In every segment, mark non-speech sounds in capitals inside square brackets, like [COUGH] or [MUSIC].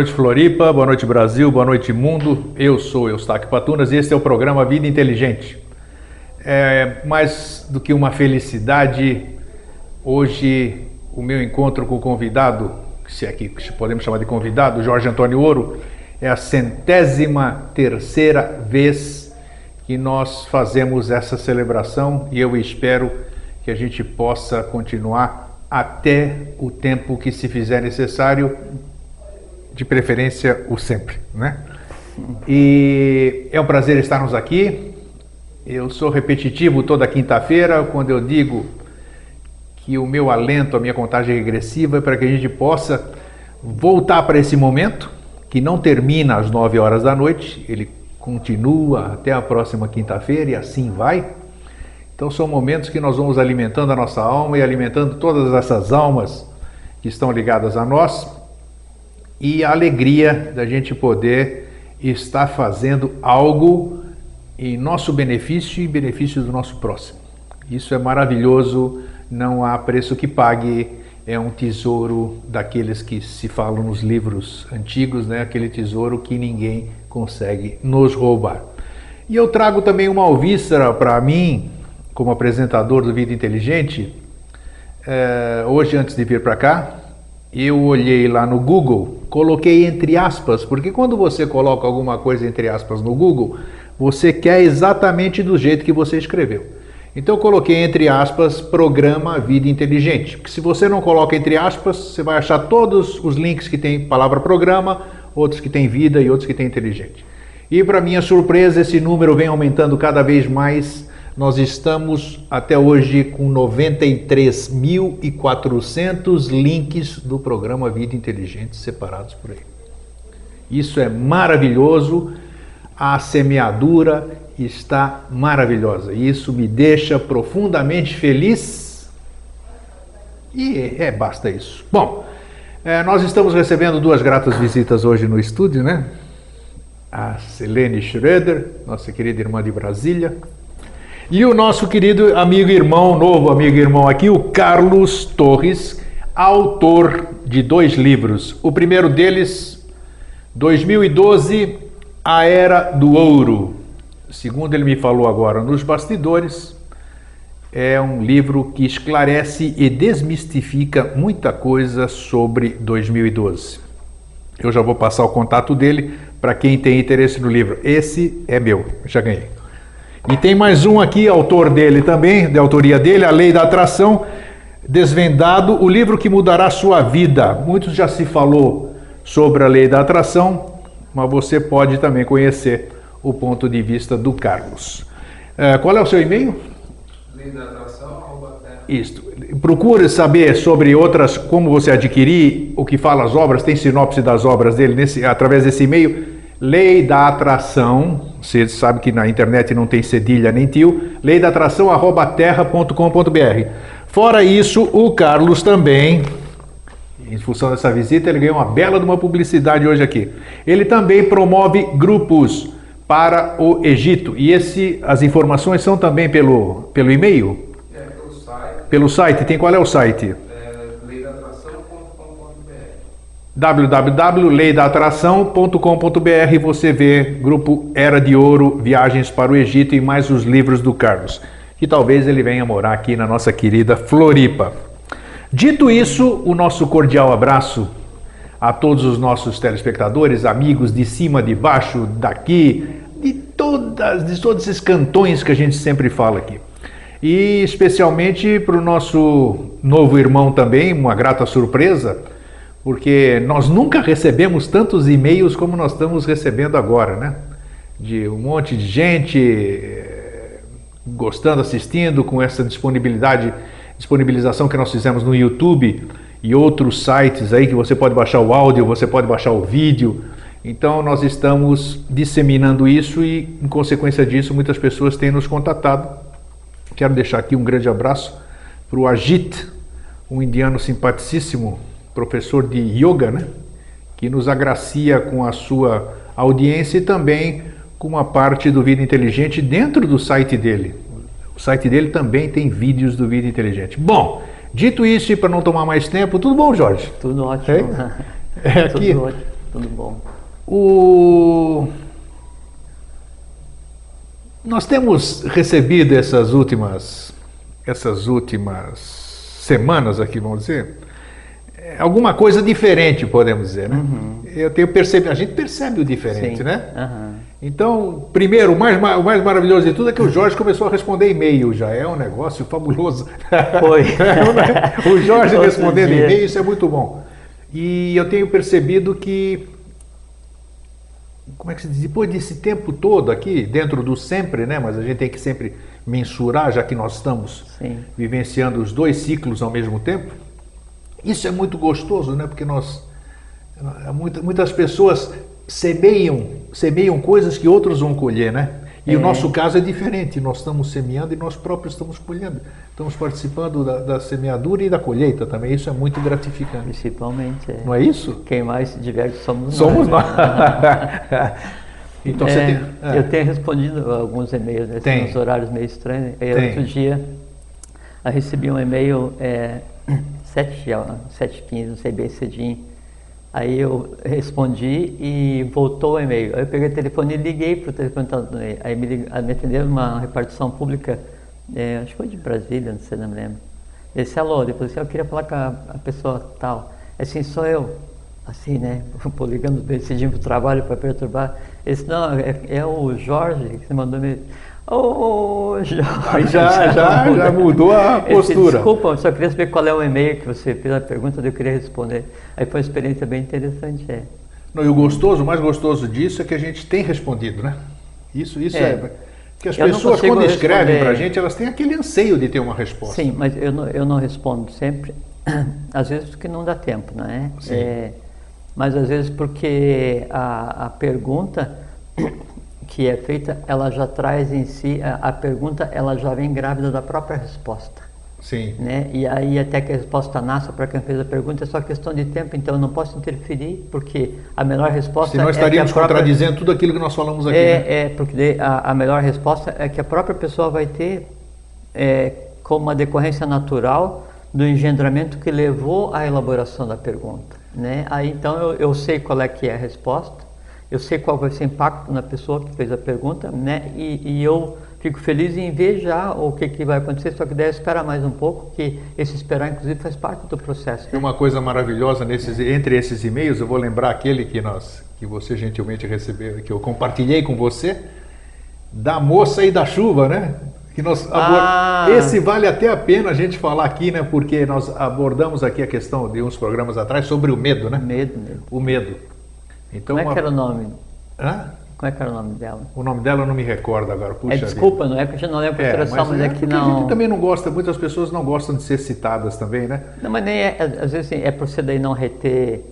Boa noite, Floripa. Boa noite, Brasil. Boa noite, mundo. Eu sou Eustáquio Patunas e este é o programa Vida Inteligente. É mais do que uma felicidade, hoje o meu encontro com o convidado, se é que podemos chamar de convidado, Jorge Antônio Ouro, é a centésima terceira vez que nós fazemos essa celebração e eu espero que a gente possa continuar até o tempo que se fizer necessário de preferência o sempre, né? E é um prazer estarmos aqui. Eu sou repetitivo toda quinta-feira quando eu digo que o meu alento, a minha contagem regressiva é para que a gente possa voltar para esse momento que não termina às 9 horas da noite, ele continua até a próxima quinta-feira e assim vai. Então são momentos que nós vamos alimentando a nossa alma e alimentando todas essas almas que estão ligadas a nós e a alegria da gente poder estar fazendo algo em nosso benefício e benefício do nosso próximo. Isso é maravilhoso, não há preço que pague, é um tesouro daqueles que se falam nos livros antigos, né? aquele tesouro que ninguém consegue nos roubar. E eu trago também uma alvíssera para mim, como apresentador do Vida Inteligente. É, hoje, antes de vir para cá, eu olhei lá no Google, coloquei entre aspas, porque quando você coloca alguma coisa entre aspas no Google, você quer exatamente do jeito que você escreveu. Então eu coloquei entre aspas programa Vida Inteligente. Porque se você não coloca entre aspas, você vai achar todos os links que tem palavra programa, outros que tem vida e outros que tem inteligente. E para minha surpresa, esse número vem aumentando cada vez mais nós estamos até hoje com 93.400 links do programa Vida Inteligente separados por aí. Isso é maravilhoso, a semeadura está maravilhosa. Isso me deixa profundamente feliz. E é, basta isso. Bom, é, nós estamos recebendo duas gratas visitas hoje no estúdio, né? A Selene Schroeder, nossa querida irmã de Brasília, e o nosso querido amigo irmão, novo amigo irmão aqui, o Carlos Torres, autor de dois livros. O primeiro deles, 2012, A Era do Ouro. Segundo ele me falou agora nos bastidores, é um livro que esclarece e desmistifica muita coisa sobre 2012. Eu já vou passar o contato dele para quem tem interesse no livro. Esse é meu, já ganhei. E tem mais um aqui, autor dele também, de autoria dele, A Lei da Atração, Desvendado, o livro que mudará a sua vida. Muitos já se falou sobre a Lei da Atração, mas você pode também conhecer o ponto de vista do Carlos. É, qual é o seu e-mail? Lei da Atração. Isto. Procure saber sobre outras, como você adquirir, o que fala as obras, tem sinopse das obras dele nesse, através desse e-mail Lei da Atração, você sabe que na internet não tem cedilha nem tio, lei da atração arroba terra.com.br. Fora isso, o Carlos também, em função dessa visita, ele ganhou uma bela de uma publicidade hoje aqui. Ele também promove grupos para o Egito. E esse, as informações são também pelo, pelo e-mail? É, pelo site. Pelo site. Tem qual é o site? www.leidaatração.com.br você vê grupo Era de Ouro, Viagens para o Egito e mais os livros do Carlos, que talvez ele venha morar aqui na nossa querida Floripa. Dito isso, o nosso cordial abraço a todos os nossos telespectadores, amigos de cima, de baixo, daqui, de todas, de todos esses cantões que a gente sempre fala aqui. E especialmente para o nosso novo irmão também, uma grata surpresa, porque nós nunca recebemos tantos e-mails como nós estamos recebendo agora, né? De um monte de gente eh, gostando, assistindo, com essa disponibilidade, disponibilização que nós fizemos no YouTube e outros sites aí que você pode baixar o áudio, você pode baixar o vídeo. Então nós estamos disseminando isso e, em consequência disso, muitas pessoas têm nos contatado. Quero deixar aqui um grande abraço para o Ajit, um indiano simpaticíssimo, professor de yoga, né? que nos agracia com a sua audiência e também com uma parte do Vida Inteligente dentro do site dele. O site dele também tem vídeos do Vida Inteligente. Bom, dito isso e para não tomar mais tempo, tudo bom, Jorge? Tudo ótimo. É, [LAUGHS] é aqui, tudo ótimo. tudo bom. O... Nós temos recebido essas últimas, essas últimas semanas aqui, vamos dizer, alguma coisa diferente, podemos dizer, né? Uhum. Eu tenho percebido, a gente percebe o diferente, Sim. né? Uhum. Então, primeiro, o mais, o mais maravilhoso de tudo é que o Jorge começou a responder e-mail já. É um negócio fabuloso. Foi. [LAUGHS] o Jorge [LAUGHS] respondendo e-mail, isso é muito bom. E eu tenho percebido que, como é que se diz, depois desse tempo todo aqui, dentro do sempre, né? Mas a gente tem que sempre mensurar, já que nós estamos Sim. vivenciando os dois ciclos ao mesmo tempo. Isso é muito gostoso, né? Porque nós, muitas pessoas semeiam, semeiam coisas que outros vão colher, né? E é. o nosso caso é diferente, nós estamos semeando e nós próprios estamos colhendo. Estamos participando da, da semeadura e da colheita também, isso é muito gratificante. Principalmente. É. Não é isso? Quem mais se diverte somos, somos nós. Somos nós. [LAUGHS] então é, tem, é. Eu tenho respondido alguns e-mails nesses né, horários meio estranhos. E outro dia eu recebi um e-mail é, 7 7h15, não sei bem cedinho Aí eu respondi e voltou o e-mail. Aí eu peguei o telefone e liguei para o telefone. Aí me, me atenderam uma repartição pública, é, acho que foi de Brasília, não sei, não me lembro. Ele disse, alô, depois eu queria falar com a, a pessoa tal. Assim, sou eu. Assim, né? [LAUGHS] Pô, ligando decidindo para o trabalho para perturbar. Ele disse, não, é, é o Jorge que você mandou me. Oh, já, já, já, já mudou a postura. Desculpa, só queria saber qual é o e-mail que você fez a pergunta, eu queria responder. Aí foi uma experiência bem interessante. É. Não, e o gostoso, o mais gostoso disso é que a gente tem respondido, né? Isso, isso é. é que as eu pessoas, quando escrevem para a gente, elas têm aquele anseio de ter uma resposta. Sim, mas eu não, eu não respondo sempre, [CLEARS THROAT] às vezes porque não dá tempo, não é? Sim. é mas às vezes porque a, a pergunta que é feita, ela já traz em si, a, a, pergunta ela já vem grávida da própria resposta. Sim. Né? E aí até que a resposta nasça para quem fez a pergunta é só questão de tempo, então eu não posso interferir, porque a melhor resposta Senão é estaríamos própria... contradizendo tudo aquilo que nós falamos aqui. É, né? é porque a, a, melhor resposta é que a própria pessoa vai ter é, como uma decorrência natural do engendramento que levou à elaboração da pergunta. Né? Aí então eu, eu sei qual é que é a resposta, eu sei qual vai ser o impacto na pessoa que fez a pergunta, né? E, e eu fico feliz em ver já o que, que vai acontecer, só que deve esperar mais um pouco, que esse esperar, inclusive, faz parte do processo. Tem uma coisa maravilhosa nesses, entre esses e-mails, eu vou lembrar aquele que nós, que você gentilmente recebeu, que eu compartilhei com você, da moça e da chuva, né? Que nós ah. Esse vale até a pena a gente falar aqui, né? Porque nós abordamos aqui a questão de uns programas atrás sobre o medo, né? Medo, medo. O medo. Então, Como é uma... que era o nome? Hã? Como é que era o nome dela? O nome dela eu não me recordo agora. Puxa é, desculpa, vida. não é porque eu não lembro a é, mas, mas é, é que não. A gente também não gosta, muitas pessoas não gostam de ser citadas também, né? Não, mas nem é, às vezes assim, é por você daí não reter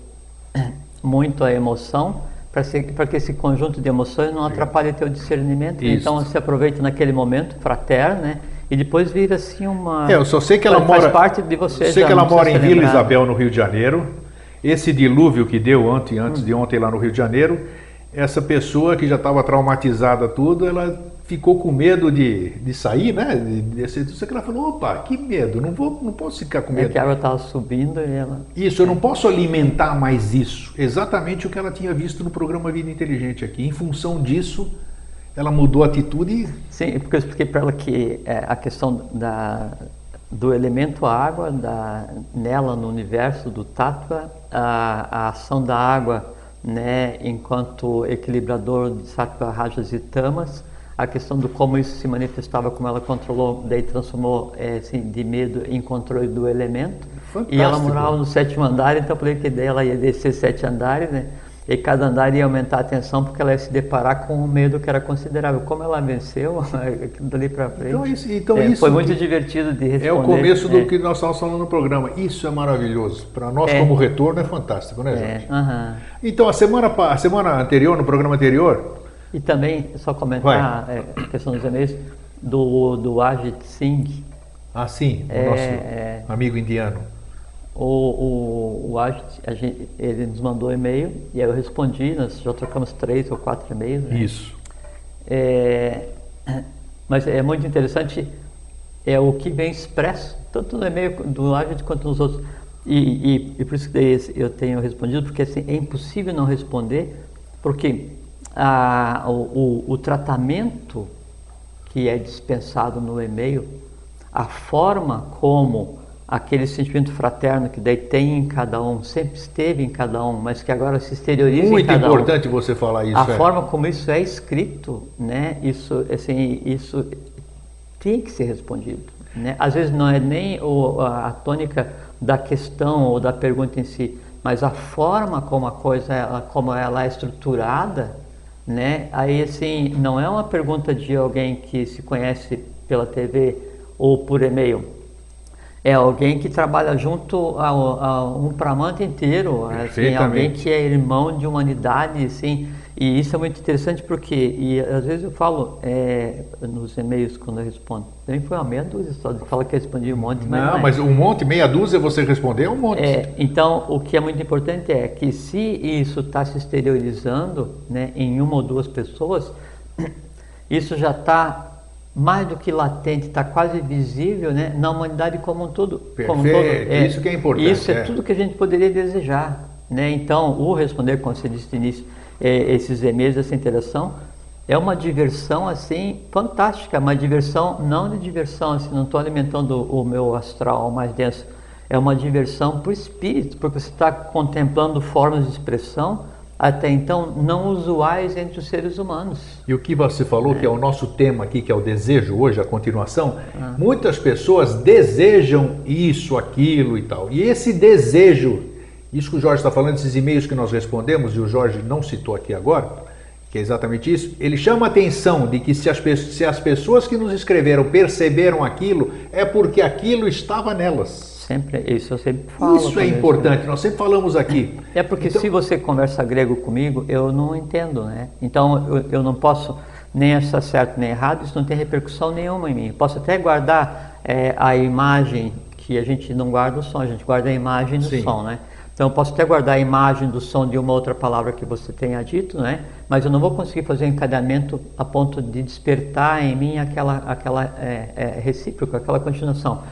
[COUGHS] muito a emoção, para que esse conjunto de emoções não atrapalhe teu discernimento. Isso. Então você aproveita naquele momento fraterno, né? E depois vira assim uma. É, eu só sei que ela faz mora. parte de você. Eu sei que ela mora em Vila Isabel, no Rio de Janeiro esse dilúvio que deu ontem, antes de ontem lá no Rio de Janeiro, essa pessoa que já estava traumatizada tudo, ela ficou com medo de, de sair, né? De, de, de, ela falou, opa, que medo, não, vou, não posso ficar com é medo. É que a água estava subindo e ela... Isso, eu não posso alimentar mais isso. Exatamente o que ela tinha visto no programa Vida Inteligente aqui. Em função disso, ela mudou a atitude. Sim, porque eu expliquei para ela que é, a questão da, do elemento água, da, nela no universo do Tattva, a, a ação da água né, enquanto equilibrador de Sattva, Rajas e Tamas, a questão do como isso se manifestava, como ela controlou, daí transformou é, assim, de medo em controle do elemento. Fantástico. E ela morava no sétimo andar, então eu falei que daí ela ia descer sete andares, né? E cada andar ia aumentar a tensão porque ela ia se deparar com um medo que era considerável. Como ela venceu, [LAUGHS] dali para frente. Então, isso, então é, isso foi muito divertido de responder. É o começo do é. que nós estávamos falando no programa. Isso é maravilhoso. Para nós, é. como retorno, é fantástico, né, Jorge? É. Uhum. Então, a semana, a semana anterior, no programa anterior. E também, só comentar é, a questão dos e-mails, do, do Ajit Singh. Ah, sim, o é, nosso amigo indiano. O, o, o Agit, gente, ele nos mandou um e-mail e aí eu respondi, nós já trocamos três ou quatro e-mails. Né? Isso. É, [COUGHS] mas é muito interessante é o que vem expresso, tanto no e-mail do Agit quanto nos outros. E, e, e, por isso que eu tenho respondido, porque assim, é impossível não responder, porque a, o, o, o tratamento que é dispensado no e-mail, a forma como aquele sentimento fraterno que daí tem em cada um, sempre esteve em cada um, mas que agora se exterioriza Muito em cada um. Muito importante você falar isso. A é. forma como isso é escrito, né? Isso, assim, isso tem que ser respondido. Né? Às vezes não é nem o, a, a tônica da questão ou da pergunta em si, mas a forma como a coisa, ela, como ela é estruturada, né? Aí assim, não é uma pergunta de alguém que se conhece pela TV ou por e-mail é alguém que trabalha junto a, a um pramante inteiro, assim, alguém que é irmão de humanidade, assim, e isso é muito interessante porque, e às vezes eu falo é, nos e-mails quando eu respondo, nem foi uma meia dúzia só, fala que eu respondi um monte, mas não, mas um monte, meia dúzia você respondeu um monte. É, então, o que é muito importante é que se isso está se exteriorizando né, em uma ou duas pessoas, [CLEARS THROAT] isso já está mais do que latente, está quase visível né, na humanidade como um todo. Perfeito, como um todo. É, isso que é importante. Isso é, é, tudo que a gente poderia desejar. Né? Então, o responder, como você disse no início, é, esses e-mails, essa interação, é uma diversão assim fantástica, uma diversão não de diversão, assim, não estou alimentando o meu astral mais denso, é uma diversão para o espírito, porque você está contemplando formas de expressão até então não usuais entre os seres humanos. E o que você falou, é. que é o nosso tema aqui, que é o desejo hoje, a continuação, ah. muitas pessoas desejam isso, aquilo e tal. E esse desejo, isso que o Jorge está falando, esses e-mails que nós respondemos, e o Jorge não citou aqui agora, que é exatamente isso, ele chama a atenção de que se as, se as pessoas que nos escreveram perceberam aquilo, é porque aquilo estava nelas. Sempre, isso eu sempre falo. Isso é importante, nós sempre falamos aqui. É porque então, se você conversa grego comigo, eu não entendo, né? Então eu, eu não posso nem achar certo nem errado, isso não tem repercussão nenhuma em mim. Eu posso até guardar é, a imagem, que a gente não guarda o som, a gente guarda a imagem do Sim. som, né? Então eu posso até guardar a imagem do som de uma outra palavra que você tenha dito, né? Mas eu não vou conseguir fazer um encadeamento a ponto de despertar em mim aquela, aquela é, é, recíproca, aquela continuação.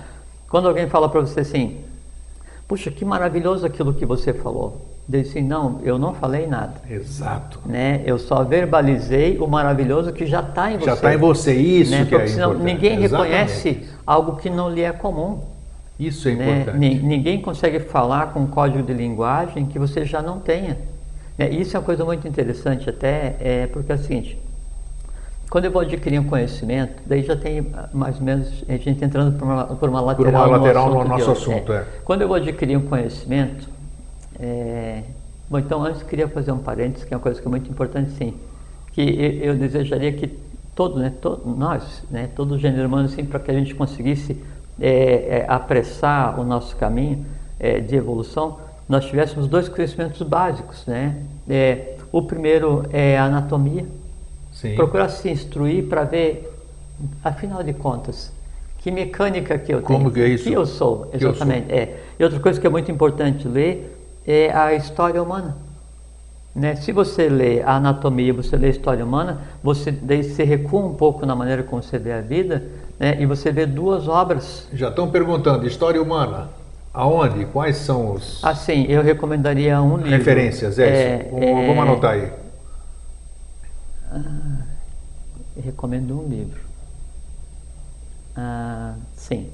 Quando alguém fala para você assim, puxa, que maravilhoso aquilo que você falou. Diz assim, não, eu não falei nada. Exato. Né? Eu só verbalizei o maravilhoso que já está em você. Já está em você, isso né? que Porque é senão importante. ninguém Exatamente. reconhece algo que não lhe é comum. Isso é né? importante. Ninguém consegue falar com um código de linguagem que você já não tenha. Né? Isso é uma coisa muito interessante até, é, porque é o seguinte, quando eu vou adquirir um conhecimento, daí já tem mais ou menos a gente entrando por uma, por uma lateral, por uma lateral no, no nosso assunto. É. É. Quando eu vou adquirir um conhecimento, é... bom, então antes queria fazer um parênteses, que é uma coisa que é muito importante, sim, que eu, eu desejaria que todos, né, nós, né, todo o gênero humano, assim, para que a gente conseguisse é, é, apressar o nosso caminho é, de evolução, nós tivéssemos dois conhecimentos básicos, né? o primeiro é a anatomia Sim. Procurar se instruir para ver, afinal de contas, que mecânica que eu tenho. Como que é isso? Que eu sou, exatamente. Eu sou. É. E outra coisa que é muito importante ler é a história humana. Né? Se você lê a anatomia, você lê a história humana, você daí se recua um pouco na maneira como você vê a vida, né? e você vê duas obras. Já estão perguntando, história humana, aonde? Quais são os... Assim, eu recomendaria um livro. Referências, é, é, é Vamos anotar aí. Ah, recomendo um livro. Ah, sim.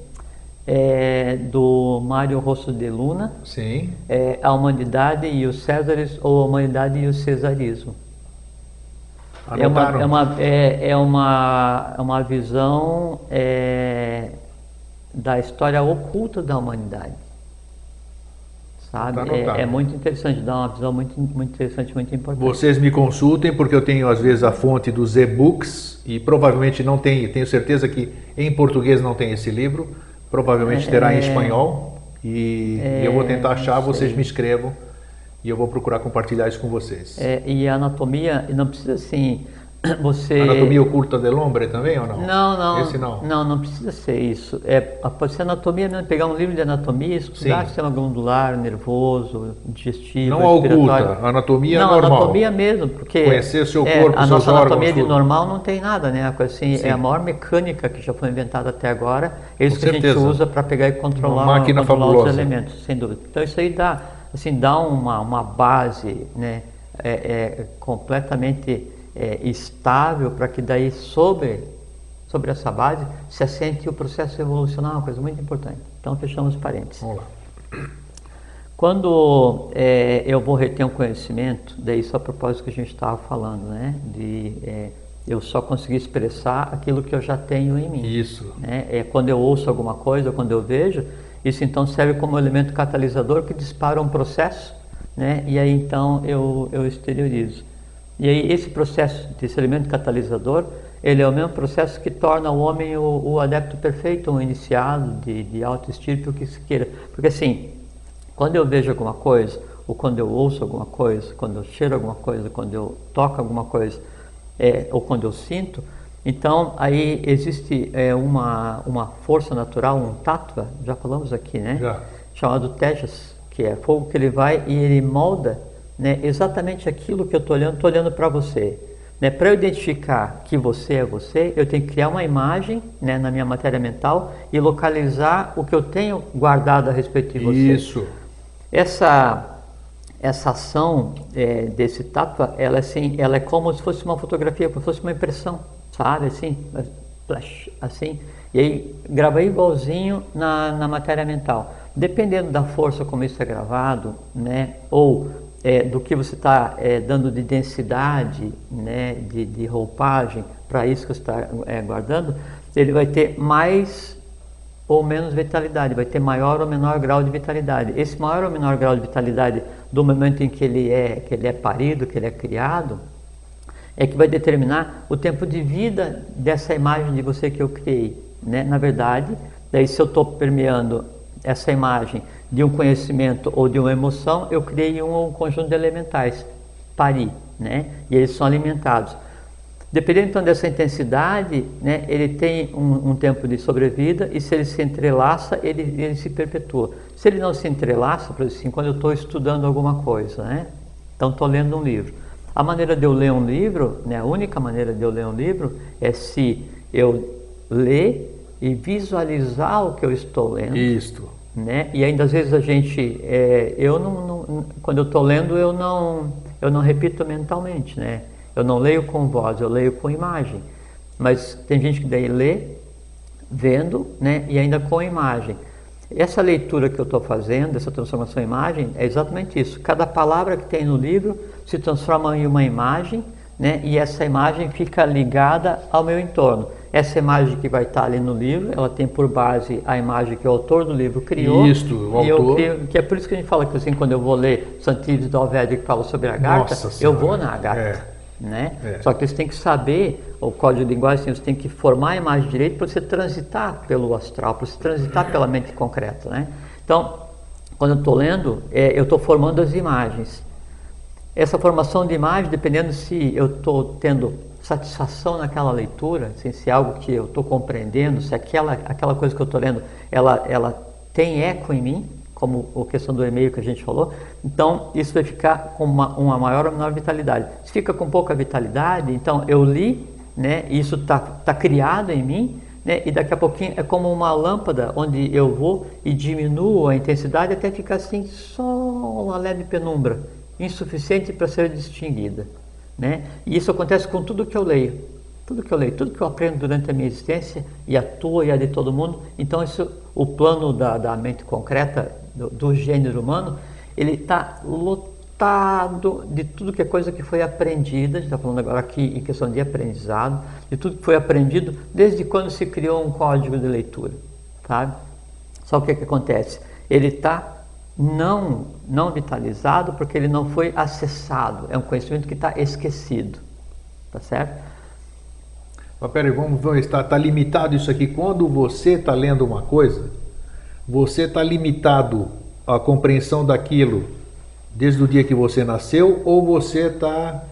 É do Mário Rosso de Luna. Sim. É A Humanidade e os Césares ou A Humanidade e o Cesarismo. É uma, é, uma, é, é, uma, é uma visão é, da história oculta da humanidade sabe? Tá é, é, muito interessante, dá uma visão muito, muito interessante, muito importante. Vocês me consultem porque eu tenho às vezes a fonte dos e-books e provavelmente não tem, tenho certeza que em português não tem esse livro, provavelmente terá em é. espanhol e, eu vou tentar é, achar, vocês me escrevam e eu vou procurar compartilhar isso com vocês. É, e a anatomia não precisa assim [COUGHS] você... Anatomia oculta del hombre também ou não? Não, não. Esse não? Não, não precisa ser isso. É, pode ser anatomia mesmo, pegar um livro de anatomia, estudar Sim. sistema glandular, nervoso, digestivo, Não oculta, anatomia não, normal. Não, anatomia mesmo, porque... Conhecer seu é, corpo, é, A nossa anatomia de normal não tem nada, né? A coisa assim, é a maior mecânica que já foi inventada até agora. É isso Com que certeza. a gente usa para pegar e controlar, Uma máquina controlar os elementos, sem dúvida. Então isso aí dá, assim, dá uma, uma base, né? É, é completamente é, estável para que daí sobre, sobre essa base se assente o processo evolucional, uma coisa muito importante. Então fechamos parênteses. Vamos lá. Quando é, eu vou reter um conhecimento, daí só a propósito que a gente estava falando, né? De é, eu só conseguir expressar aquilo que eu já tenho em mim. Isso. Né? É quando eu ouço alguma coisa, quando eu vejo, isso então serve como elemento catalisador que dispara um processo, né? E aí então eu, eu exteriorizo. E aí esse processo desse elemento catalisador, ele é o mesmo processo que torna o homem o, o adepto perfeito, um iniciado de, de autoestirpe, o que se queira. Porque assim, quando eu vejo alguma coisa, ou quando eu ouço alguma coisa, quando eu cheiro alguma coisa, quando eu toco alguma coisa, é, ou quando eu sinto, então aí existe é, uma, uma força natural, um tattva, já falamos aqui, né? Já. Chamado tejas, que é fogo que ele vai e ele molda né, exatamente aquilo que eu estou olhando, estou olhando para você. Né, para eu identificar que você é você, eu tenho que criar uma imagem né, na minha matéria mental e localizar o que eu tenho guardado a respeito de você. Isso. Essa essa ação é, desse tapa, ela, assim, ela é como se fosse uma fotografia, como se fosse uma impressão, sabe? Assim, assim. E aí grava igualzinho na, na matéria mental. Dependendo da força como isso é gravado, né? Ou é, do que você está é, dando de densidade, né, de, de roupagem para isso que você está é, guardando, ele vai ter mais ou menos vitalidade, vai ter maior ou menor grau de vitalidade. Esse maior ou menor grau de vitalidade do momento em que ele é, que ele é parido, que ele é criado, é que vai determinar o tempo de vida dessa imagem de você que eu criei. Né? Na verdade, daí se eu estou permeando essa imagem de um conhecimento ou de uma emoção, eu criei um, um conjunto de elementais, pari, né? E eles são alimentados. Dependendo então dessa intensidade, né, ele tem um, um, tempo de sobrevida e se ele se entrelaça, ele, ele se perpetua. Se ele não se entrelaça, por assim, quando eu estou estudando alguma coisa, né? Então estou lendo um livro. A maneira de eu ler um livro, né, a única maneira de eu ler um livro é se eu ler e visualizar o que eu estou lendo. Isto né? E ainda às vezes a gente, é, eu não, não, quando eu estou lendo, eu não, eu não repito mentalmente, né? Eu não leio com voz, eu leio com imagem. Mas tem gente que daí lê vendo, né? E ainda com imagem. Essa leitura que eu estou fazendo, essa transformação em imagem, é exatamente isso. Cada palavra que tem no livro se transforma em uma imagem, né? E essa imagem fica ligada ao meu entorno. Essa imagem que vai estar ali no livro, ela tem por base a imagem que o autor do livro criou. Isso, o autor. Crio, que é por isso que a gente fala que assim, quando eu vou ler Santíveis do Alvédio que fala sobre a garta, eu vou na garta. É. Né? É. Só que você tem que saber, o código de linguagem, assim, você tem que formar a imagem direito para você transitar pelo astral, para você transitar pela mente concreta. Né? Então, quando eu estou lendo, é, eu estou formando as imagens. Essa formação de imagem, dependendo se eu estou tendo satisfação naquela leitura, assim, se é algo que eu estou compreendendo, se aquela, aquela coisa que eu estou lendo, ela, ela tem eco em mim, como a questão do e-mail que a gente falou, então isso vai ficar com uma, uma maior ou menor vitalidade. Se fica com pouca vitalidade, então eu li, né, isso está tá criado em mim, né, e daqui a pouquinho é como uma lâmpada onde eu vou e diminuo a intensidade até ficar assim, só uma leve penumbra, insuficiente para ser distinguida. Né? E isso acontece com tudo que eu leio. Tudo que eu leio, tudo que eu aprendo durante a minha existência, e a tua e a de todo mundo. Então, isso, o plano da, da mente concreta, do, do gênero humano, ele está lotado de tudo que é coisa que foi aprendida. A gente está falando agora aqui em questão de aprendizado, de tudo que foi aprendido desde quando se criou um código de leitura. Sabe? Só o que, que acontece? Ele está não, não vitalizado porque ele não foi acessado. É um conhecimento que está esquecido. Tá certo? Mas peraí, vamos ver, está tá limitado isso aqui. Quando você está lendo uma coisa, você está limitado à compreensão daquilo desde o dia que você nasceu ou você está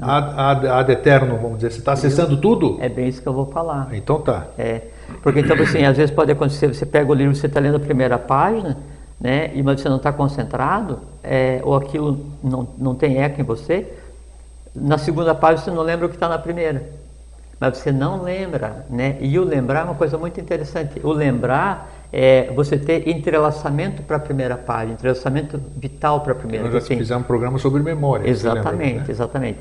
Ad, ad, ad eterno, vamos dizer. Você está acessando tudo? É bem isso que eu vou falar. Então tá. É, porque então assim, às vezes pode acontecer, você pega o livro, você está lendo a primeira página, né, e mas você não está concentrado, é, ou aquilo não, não tem eco em você, na segunda página você não lembra o que está na primeira. Mas você não lembra, né? E o lembrar é uma coisa muito interessante. O lembrar é você ter entrelaçamento para a primeira página, entrelaçamento vital para a primeira. Nós já assim. fizemos um programa sobre memória. Exatamente, lembra, né? exatamente.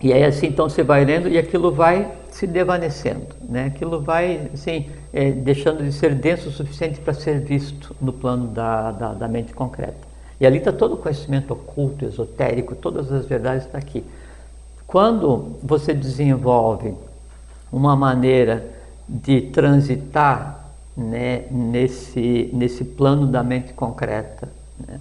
E aí assim, então você vai lendo e aquilo vai se devanecendo, né? Aquilo vai, assim, é, deixando de ser denso o suficiente para ser visto no plano da, da, da mente concreta. E ali está todo o conhecimento oculto, esotérico, todas as verdades estão tá aqui. Quando você desenvolve uma maneira de transitar né, nesse, nesse plano da mente concreta, né,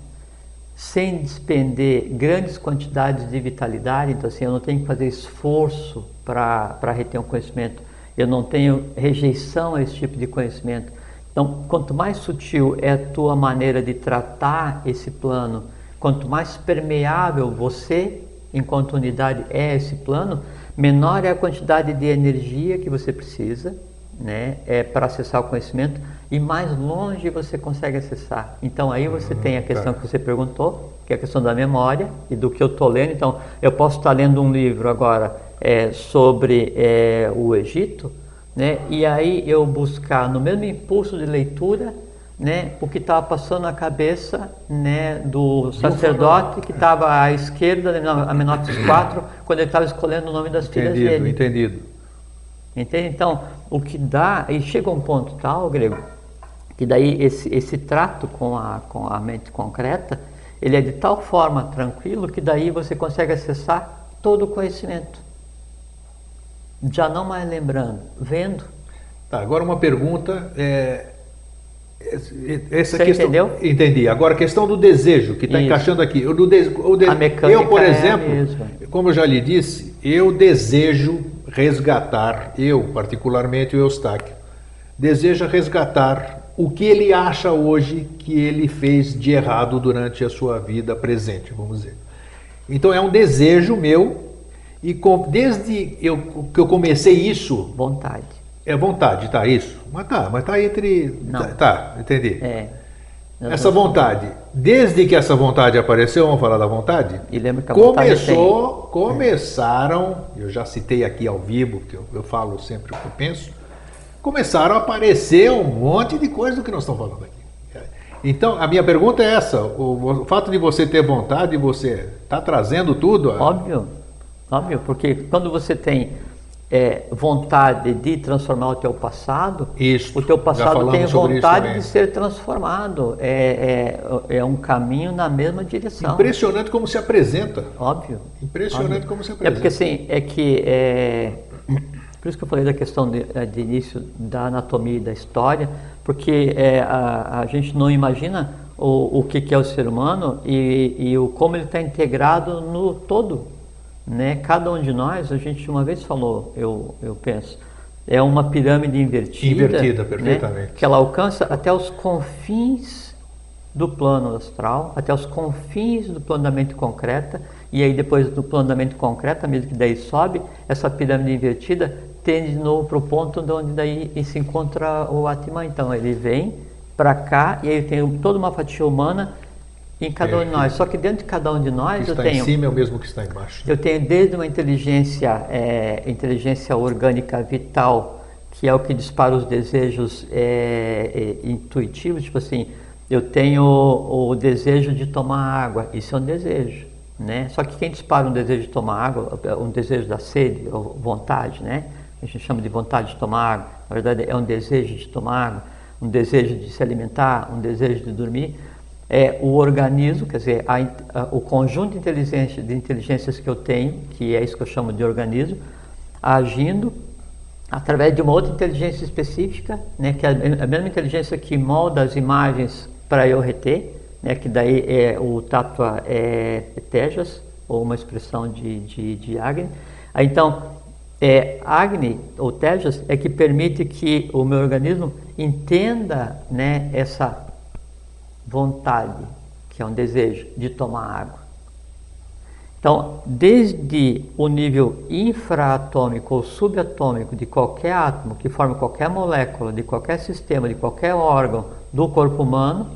sem despender grandes quantidades de vitalidade, então assim, eu não tenho que fazer esforço para reter um conhecimento, eu não tenho rejeição a esse tipo de conhecimento. Então, quanto mais sutil é a tua maneira de tratar esse plano, quanto mais permeável você, enquanto unidade, é esse plano, menor é a quantidade de energia que você precisa né, é, para acessar o conhecimento e mais longe você consegue acessar. Então aí você uhum, tem a questão tá. que você perguntou, que é a questão da memória e do que eu estou lendo. Então eu posso estar lendo um livro agora é, sobre é, o Egito, né? E aí eu buscar no mesmo impulso de leitura, né, o que estava passando na cabeça, né, do sacerdote que estava à esquerda, a Menotes 4, quando ele estava escolhendo o nome das entendido, filhas dele. Entendido. Entende? Então, o que dá, e chega um ponto tal, grego, que daí esse, esse trato com a, com a mente concreta, ele é de tal forma tranquilo que daí você consegue acessar todo o conhecimento já não mais lembrando, vendo. Tá, agora uma pergunta. É, essa Você questão, entendeu? Entendi. Agora a questão do desejo, que está encaixando aqui. O do de, o de, eu, por é exemplo, como eu já lhe disse, eu desejo resgatar, eu particularmente o Eustáquio, deseja resgatar o que ele acha hoje que ele fez de errado durante a sua vida presente, vamos dizer. Então é um desejo meu e com, desde eu, que eu comecei isso. Vontade. É vontade, tá, isso. Mas tá, mas tá entre. Não. Tá, tá entendi. É. Essa vontade, desde que essa vontade apareceu, vamos falar da vontade? E lembra que a Começou, vontade começaram, eu já citei aqui ao vivo, que eu, eu falo sempre o que eu penso, começaram a aparecer um monte de coisa do que nós estamos falando aqui. Então, a minha pergunta é essa: o, o fato de você ter vontade, você está trazendo tudo? Óbvio. Óbvio, porque quando você tem é, vontade de transformar o teu passado, o teu passado tem vontade de ser transformado. É, é, é, um caminho na mesma direção. Impressionante como se apresenta. Óbvio. Impressionante óbvio. como se apresenta. É porque assim, é que é, [COUGHS] por isso que eu falei da questão de, é, de início da anatomia e da história, porque é, a, a gente não imagina o, o que, que é o ser humano e, e o como ele está integrado no todo né? Cada um de nós, a gente uma vez falou, eu, eu penso, é uma pirâmide invertida. Invertida, né? perfeitamente. Né? Que ela alcança até os confins do plano astral, até os confins do plano da mente concreta, e aí depois do plano da mente concreta, mesmo que daí sobe, essa pirâmide invertida tende de novo para o ponto onde daí se encontra o Atman. Então ele vem para cá e aí tem toda uma fatia humana em cada é, um de nós. Só que dentro de cada um de nós eu tenho. em cima é o mesmo que está embaixo. Eu tenho desde uma inteligência, é, inteligência orgânica vital, que é o que dispara os desejos é, é, intuitivos, tipo assim, eu tenho o, o, desejo de tomar água, isso é um desejo, né? Só que quem dispara um desejo de tomar água, um desejo da sede, ou vontade, né? A gente chama de vontade de tomar água, na verdade é um desejo de tomar água, um desejo de se alimentar, um desejo de dormir é o organismo, quer dizer, a, a, o conjunto de, de inteligências que eu tenho, que é isso que eu chamo de organismo, agindo através de uma outra inteligência específica, né, que é a mesma inteligência que molda as imagens para eu reter, né, que daí é o tatua é, tejas, ou uma expressão de, de, de Agni. Então, é, Agni, ou Tejas, é que permite que o meu organismo entenda né, essa vontade, que é um desejo de tomar água. Então, desde o nível infraatômico ou subatômico de qualquer átomo que forma qualquer molécula, de qualquer sistema, de qualquer órgão do corpo humano,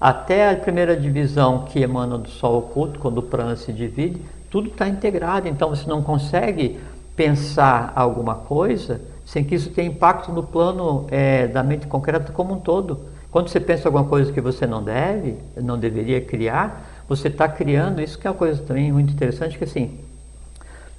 até a primeira divisão que emana do Sol oculto, quando o prana se divide, tudo está integrado. Então, você não consegue pensar alguma coisa sem que isso tenha impacto no plano é, da mente concreta como um todo. Quando você pensa alguma coisa que você não deve, não deveria criar, você está criando, isso que é uma coisa também muito interessante, que assim,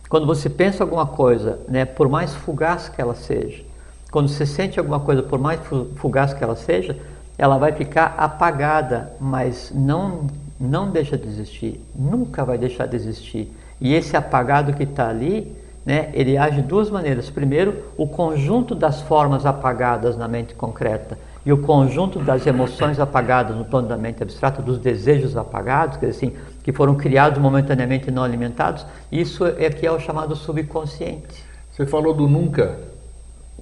quando você pensa alguma coisa, né, por mais fugaz que ela seja, quando você sente alguma coisa, por mais fugaz que ela seja, ela vai ficar apagada, mas não, não deixa de existir, nunca vai deixar de existir. E esse apagado que está ali, né, ele age de duas maneiras. Primeiro, o conjunto das formas apagadas na mente concreta e o conjunto das emoções apagadas no plano da mente abstrata, dos desejos apagados, que, assim, que foram criados momentaneamente não alimentados, isso é que é o chamado subconsciente. Você falou do nunca,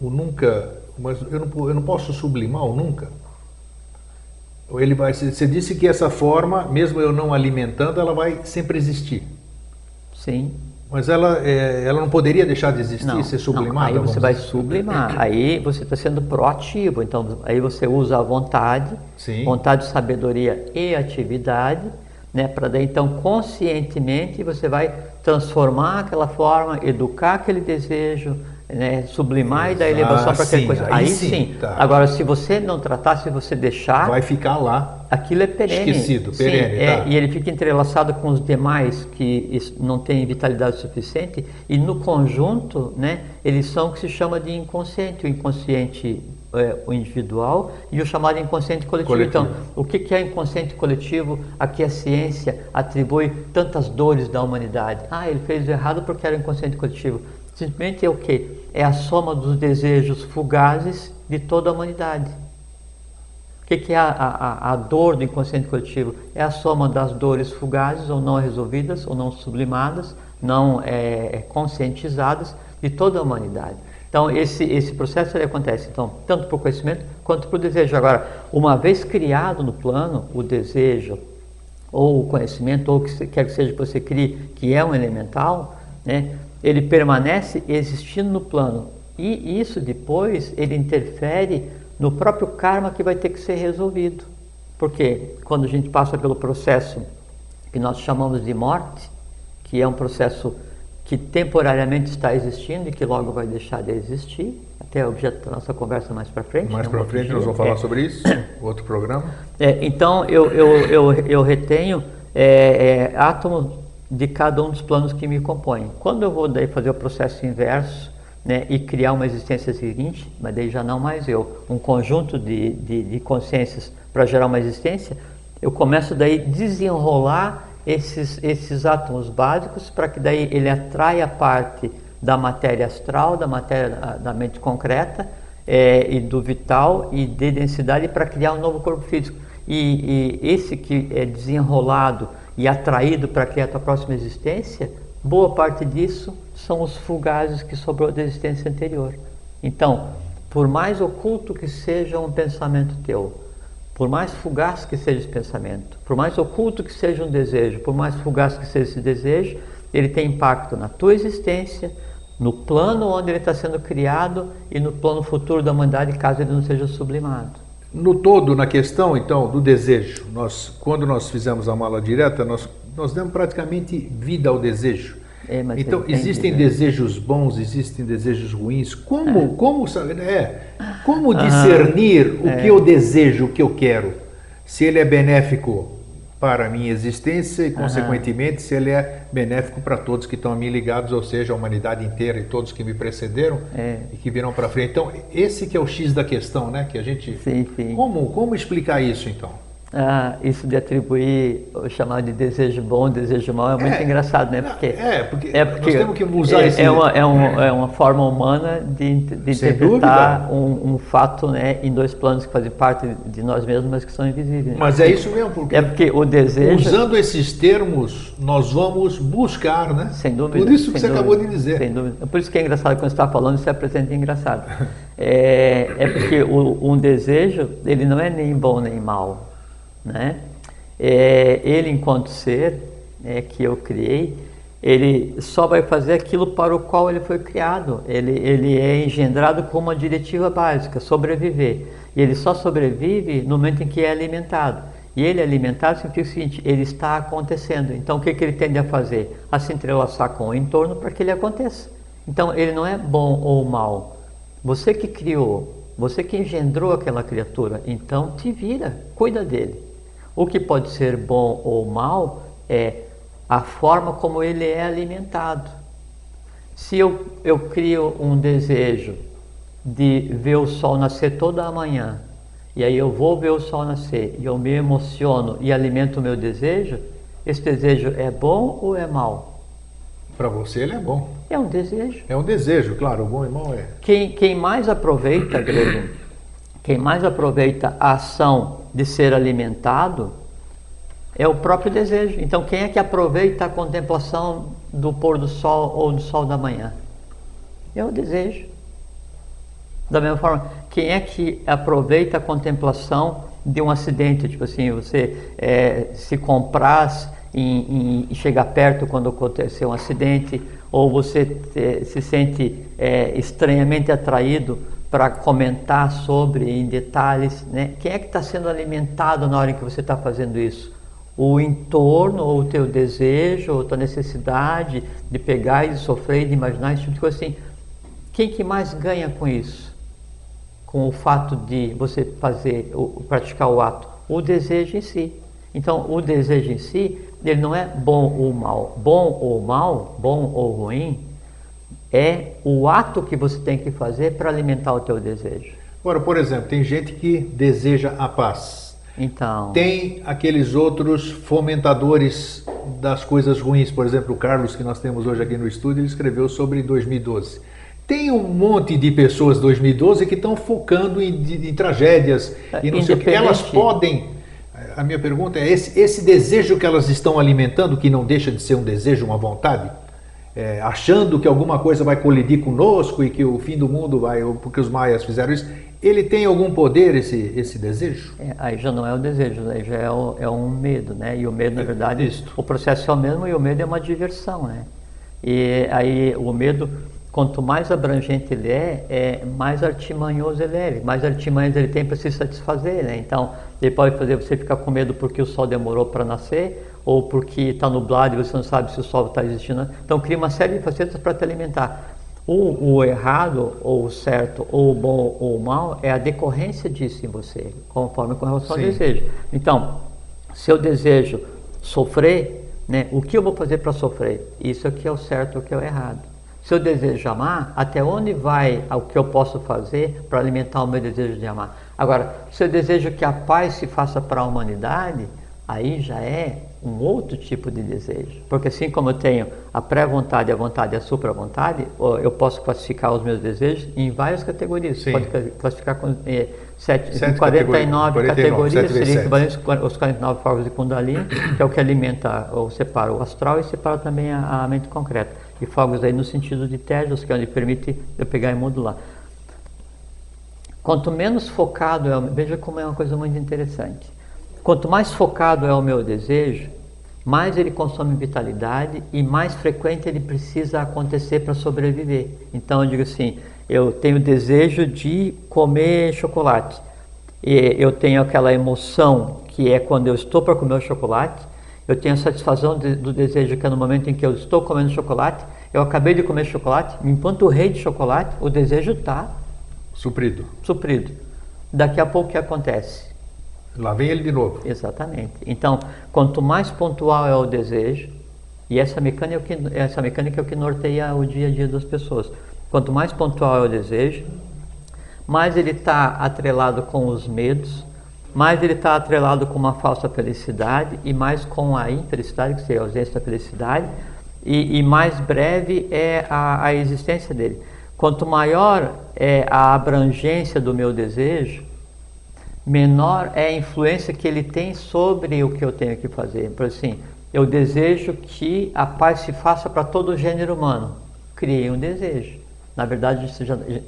o nunca, mas eu não, eu não posso sublimar o nunca? Ele vai, você disse que essa forma, mesmo eu não alimentando, ela vai sempre existir. Sim. Mas ela, é, ela não poderia deixar de existir, não, ser sublimada? Não, aí você vai sublimar, aí você está sendo proativo, então aí você usa a vontade, Sim. vontade, sabedoria e atividade, né, para daí então conscientemente você vai transformar aquela forma, educar aquele desejo, né, sublimar e dar elevação para aquela coisa. Aí, aí sim. sim. Tá. Agora, se você não tratar, se você deixar. Vai ficar lá. Aquilo é perene. Esquecido, perene. Sim, é, tá. E ele fica entrelaçado com os demais que não têm vitalidade suficiente. E no conjunto, né, eles são o que se chama de inconsciente. O inconsciente é, o individual e o chamado inconsciente coletivo. coletivo. Então, o que, que é inconsciente coletivo a que a ciência atribui tantas dores da humanidade? Ah, ele fez errado porque era inconsciente coletivo. Simplesmente é o que? É a soma dos desejos fugazes de toda a humanidade. O que, que é a, a, a, dor do inconsciente coletivo? É a soma das dores fugazes ou não resolvidas, ou não sublimadas, não é, é conscientizadas de toda a humanidade. Então, esse, esse processo ele acontece então, tanto para o conhecimento quanto para o desejo. Agora, uma vez criado no plano, o desejo, ou o conhecimento, ou o que quer que seja que você crie, que é um elemental, né, ele permanece existindo no plano. E isso depois ele interfere no próprio karma que vai ter que ser resolvido. Porque quando a gente passa pelo processo que nós chamamos de morte, que é um processo que temporariamente está existindo e que logo vai deixar de existir, até o objeto da nossa conversa mais para frente. Mais né, para frente nós vamos falar é. sobre isso, outro programa. É, então eu, eu, eu, eu retenho é, é, átomo de cada um dos planos que me compõem. Quando eu vou daí fazer o processo inverso né, e criar uma existência seguinte, mas daí já não mais eu, um conjunto de, de, de consciências para gerar uma existência, eu começo daí desenrolar esses, esses átomos básicos para que daí ele atraia parte da matéria astral, da matéria da mente concreta é, e do vital e de densidade para criar um novo corpo físico. E, e esse que é desenrolado e atraído para criar a tua próxima existência, boa parte disso são os fugazes que sobrou da existência anterior. Então, por mais oculto que seja um pensamento teu, por mais fugaz que seja esse pensamento, por mais oculto que seja um desejo, por mais fugaz que seja esse desejo, ele tem impacto na tua existência, no plano onde ele está sendo criado e no plano futuro da humanidade, caso ele não seja sublimado. No todo, na questão, então, do desejo, nós, quando nós fizemos a mala direta, nós, nós demos praticamente vida ao desejo. É, então, existem né? desejos bons, existem desejos ruins. Como, é. como, é, como discernir o que eu desejo, o que eu quero? Se ele é benéfico para a minha existência e, consequentemente, se ele é benéfico para todos que estão a mim ligados, ou seja, a humanidade inteira e todos que me precederam é. e que virão para frente. Então, esse que é o X da questão, né? Que a gente... Sim, sim. Como, como explicar isso, então? Ah, isso de atribuir o chamado de desejo bom, desejo mau é muito é, engraçado, né? Porque, é, porque, é porque nós temos que usar é, esse... É uma, é, um, é uma forma humana de, de interpretar um, um, fato né, em dois planos que fazem parte de nós mesmos, mas que são invisíveis. Né? Mas é isso mesmo, porque, é porque o desejo... Usando esses termos, nós vamos buscar, né? Sem dúvida. Por isso que você dúvida, acabou de dizer. Sem dúvida. É por isso que é engraçado quando você está falando, isso é presente engraçado. é, é porque o, um desejo, ele não é nem bom nem mal, né? é, ele enquanto ser é, que eu criei, ele só vai fazer aquilo para o qual ele foi criado. Ele, ele é engendrado com uma diretiva básica, sobreviver. E ele só sobrevive no momento em que é alimentado. E ele é alimentado significa o seguinte, ele está acontecendo. Então o que, que ele tende a fazer? A se entrelaçar com o entorno para que ele aconteça. Então ele não é bom ou mal. Você que criou, você que engendrou aquela criatura, então te vira, cuida dele. O que pode ser bom ou mal é a forma como ele é alimentado. Se eu, eu crio um desejo de ver o sol nascer toda a manhã, e aí eu vou ver o sol nascer e eu me emociono e alimento o meu desejo, esse desejo é bom ou é mal? Para você ele é bom. É um desejo. É um desejo, claro, o bom e mal é. Quem, quem mais aproveita, Grego, quem mais aproveita a ação de ser alimentado é o próprio desejo. Então, quem é que aproveita a contemplação do pôr do sol ou do sol da manhã? É o desejo. Da mesma forma, quem é que aproveita a contemplação de um acidente? Tipo assim, você é, se compraz em, em, chegar perto quando aconteceu um acidente, ou você te, se sente é, estranhamente atraído para comentar sobre em detalhes. Né? Quem é que está sendo alimentado na hora em que você está fazendo isso? o entorno, ou o teu desejo, ou tua necessidade de pegar e de sofrer, de imaginar, esse tipo de coisa assim. Quem que mais ganha com isso? Com o fato de você fazer, praticar o ato? O desejo em si. Então, o desejo em si, ele não é bom ou mal. Bom ou mal, bom ou ruim, é o ato que você tem que fazer para alimentar o teu desejo. Agora, por exemplo, tem gente que deseja a paz então. Tem aqueles outros fomentadores das coisas ruins, por exemplo, o Carlos, que nós temos hoje aqui no estúdio, ele escreveu sobre 2012. Tem um monte de pessoas 2012 que estão focando em, em tragédias e não sei o que. Elas podem. A minha pergunta é: esse, esse desejo que elas estão alimentando, que não deixa de ser um desejo, uma vontade, é, achando que alguma coisa vai colidir conosco e que o fim do mundo vai, porque os maias fizeram isso, ele tem algum poder, esse, esse desejo? É, aí já não é o desejo, aí já é, o, é um medo, né? E o medo, na é verdade, é o processo é o mesmo e o medo é uma diversão, né? E aí o medo, quanto mais abrangente ele é, é mais artimanhoso ele é, mais artimanhas ele tem para se satisfazer, né? Então, ele pode fazer você ficar com medo porque o sol demorou para nascer, ou porque está nublado e você não sabe se o sol está existindo. Então, cria uma série de facetas para te alimentar. O, o, errado, ou o certo, ou o bom ou o mal, é a decorrência disso em você, conforme com relação Sim. ao desejo. Então, se eu desejo sofrer, né, o que eu vou fazer para sofrer? Isso aqui é o certo, o que é o errado. Se eu desejo amar, até onde vai o que eu posso fazer para alimentar o meu desejo de amar? Agora, se eu desejo que a paz se faça para a humanidade, aí já é um outro tipo de desejo. Porque assim como eu tenho a pré-vontade, a vontade e a supra-vontade, eu posso classificar os meus desejos em várias categorias. Sim. Pode classificar com é, sete, sete 49 categorias, seria equivalente aos 49 fogos de Kundalini, que é o que alimenta ou separa o astral e separa também a, a mente concreta. E fogos aí no sentido de tejas, que é onde permite eu pegar e modular. Quanto menos focado é, veja como é uma coisa muito interessante. Quanto mais focado é o meu desejo, mais ele consome vitalidade e mais frequente ele precisa acontecer para sobreviver. Então eu digo assim, eu tenho desejo de comer chocolate. E eu tenho aquela emoção que é quando eu estou para comer o chocolate, eu tenho a satisfação de, do desejo que é no momento em que eu estou comendo chocolate, eu acabei de comer chocolate, enquanto o rei de chocolate, o desejo está suprido. Suprido. Daqui a pouco o que acontece? Lá vem ele de novo. Exatamente. Então, quanto mais pontual é o desejo, e essa mecânica, é o que, essa mecânica é o que norteia o dia a dia das pessoas. Quanto mais pontual é o desejo, mais ele está atrelado com os medos, mais ele está atrelado com uma falsa felicidade e mais com a infelicidade, que seria a ausência da felicidade, e, e mais breve é a, a existência dele. Quanto maior é a abrangência do meu desejo, menor é a influência que ele tem sobre o que eu tenho que fazer. Por assim, eu desejo que a paz se faça para todo o gênero humano. Criei um desejo. Na verdade,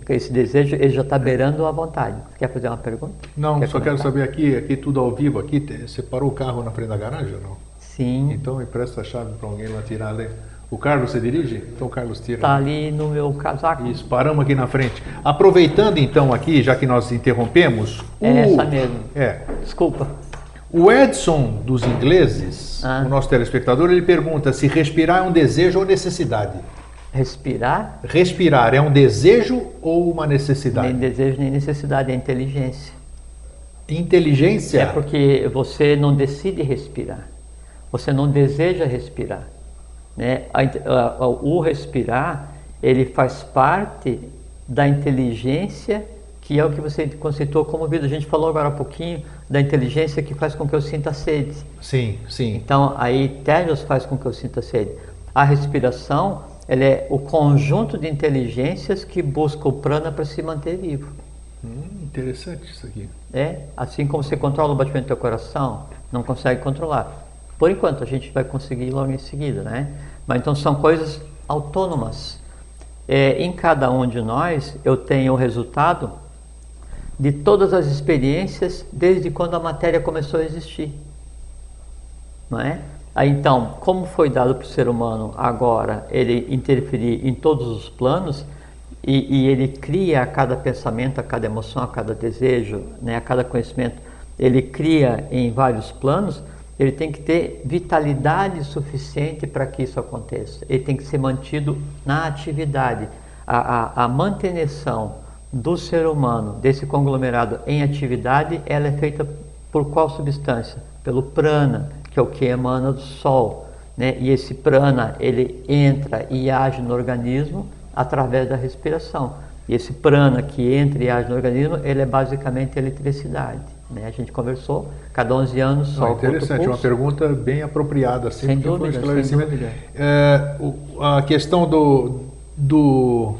esse desejo ele já está beirando a vontade. Quer fazer uma pergunta? Não, Quer só comentar? quero saber aqui, aqui tudo ao vivo, aqui, você parou o carro na frente da garagem ou não? Sim. Então me presta a chave para alguém lá tirar ali. O Carlos você dirige? Então o Carlos tira. Está ali no meu casaco. Isso, paramos aqui na frente. Aproveitando então aqui, já que nós interrompemos. É o... essa mesmo. É. Desculpa. O Edson dos ingleses, ah. o nosso telespectador, ele pergunta se respirar é um desejo ou necessidade. Respirar? Respirar é um desejo ou uma necessidade? Nem desejo nem necessidade, é inteligência. Inteligência? É porque você não decide respirar. Você não deseja respirar. Né? O respirar, ele faz parte da inteligência que é o que você conceitou como vida. A gente falou agora há pouquinho da inteligência que faz com que eu sinta sede. Sim, sim. Então, aí Telos faz com que eu sinta sede. A respiração, ela é o conjunto de inteligências que busca o prana para se manter vivo. Hum, interessante isso aqui. É, assim como você controla o batimento do teu coração, não consegue controlar. Por enquanto, a gente vai conseguir logo em seguida, né? Mas então são coisas autônomas. É, em cada um de nós, eu tenho o resultado de todas as experiências desde quando a matéria começou a existir. Não é? Aí, então, como foi dado para o ser humano agora ele interferir em todos os planos e, e, ele cria a cada pensamento, a cada emoção, a cada desejo, né, a cada conhecimento, ele cria em vários planos, ele tem que ter vitalidade suficiente para que isso aconteça. Ele tem que ser mantido na atividade. A, a, a manutenção do ser humano, desse conglomerado em atividade, ela é feita por qual substância? Pelo prana, que é o que emana do sol. Né? E esse prana, ele entra e age no organismo através da respiração. E esse prana que entra e age no organismo, ele é basicamente eletricidade. Né? A gente conversou, cada 11 anos só. Ah, interessante, uma pergunta bem apropriada. Assim, sem dúvida, sem dúvida. É, a questão do, do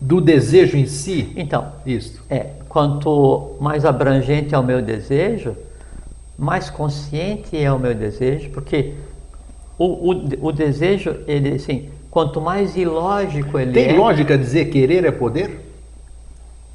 do desejo em si? Então, isso. É, quanto mais abrangente é o meu desejo, mais consciente é o meu desejo, porque o, o, o desejo, ele assim, quanto mais ilógico ele Tem é. Tem lógica dizer querer é poder?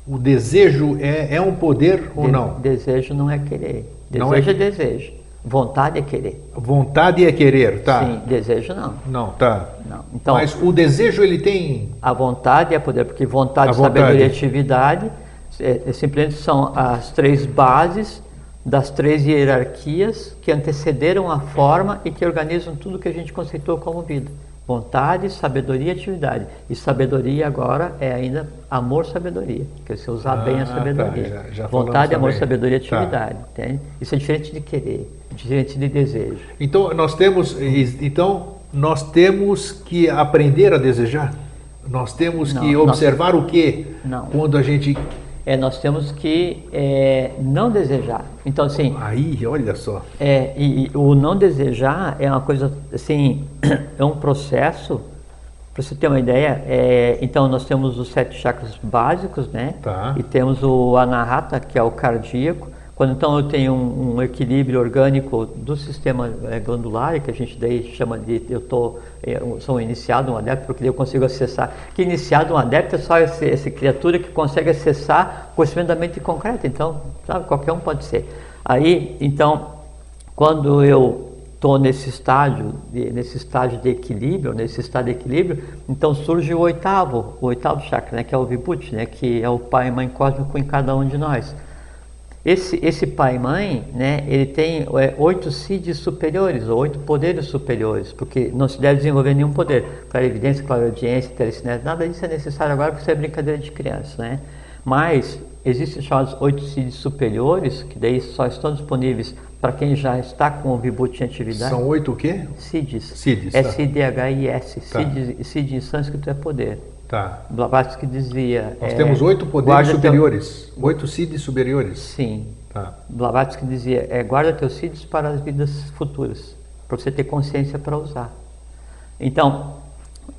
O desejo é, é um poder ou de, não? Desejo não é querer. Desejo não é, é desejo. Vontade é querer. Vontade é querer, tá? Sim, desejo não. Não, tá. Não. Então, Mas o desejo ele tem. A vontade é poder, porque vontade, sabedoria e atividade é, é, simplesmente são as três bases das três hierarquias que antecederam a forma e que organizam tudo que a gente conceitou como vida. Vontade, sabedoria e atividade. E sabedoria agora é ainda amor, sabedoria. Que é você usar ah, bem a tá, sabedoria. Tá, já, já Vontade, amor, sabedoria e tá. atividade. Tá. Entende? Isso é diferente de querer, diferente de desejo. Então nós temos, então nós temos que aprender a desejar. Nós temos não, que observar nós, o que quando a gente é, nós temos que é, não desejar. Então, assim. Aí, olha só. É, e, e, o não desejar é uma coisa, assim, [CLEARS THROAT] é um processo. Para você ter uma ideia, é, então nós temos os sete chakras básicos, né? Tá. E temos o anahata, que é o cardíaco. Quando então eu tenho um, um equilíbrio orgânico do sistema é, glandular, que a gente daí chama de, eu tô, é, sou um iniciado, um adepto, porque eu consigo acessar. Que iniciado, um adepto é só esse, essa criatura que consegue acessar conhecimento da mente concreta. Então, sabe, qualquer um pode ser. Aí, então, quando eu estou nesse estágio, de, nesse estágio de equilíbrio, nesse estado de equilíbrio, então surge o oitavo, o oitavo chakra, né, que é o vibhuti, né, que é o pai e mãe cósmico em cada um de nós. Esse, esse pai e mãe, né, ele tem é, oito siddhis superiores, ou oito poderes superiores, porque não se deve desenvolver nenhum poder. Para evidência, audiência, telecinese, nada disso é necessário agora porque isso é brincadeira de criança, né? Mas existem chamados oito siddhis superiores, que daí só estão disponíveis para quem já está com o Vibhuti em atividade. São oito o quê? Siddhis. Siddhis, tá. S-I-D-H-I-S. Tá. Siddhis em sânscrito é poder. Tá. Blavatsky dizia. Nós é, temos oito poderes superiores, teu... oito siddhis superiores. Sim. Tá. Blavatsky dizia: é, guarda teus siddhis para as vidas futuras, para você ter consciência para usar. Então,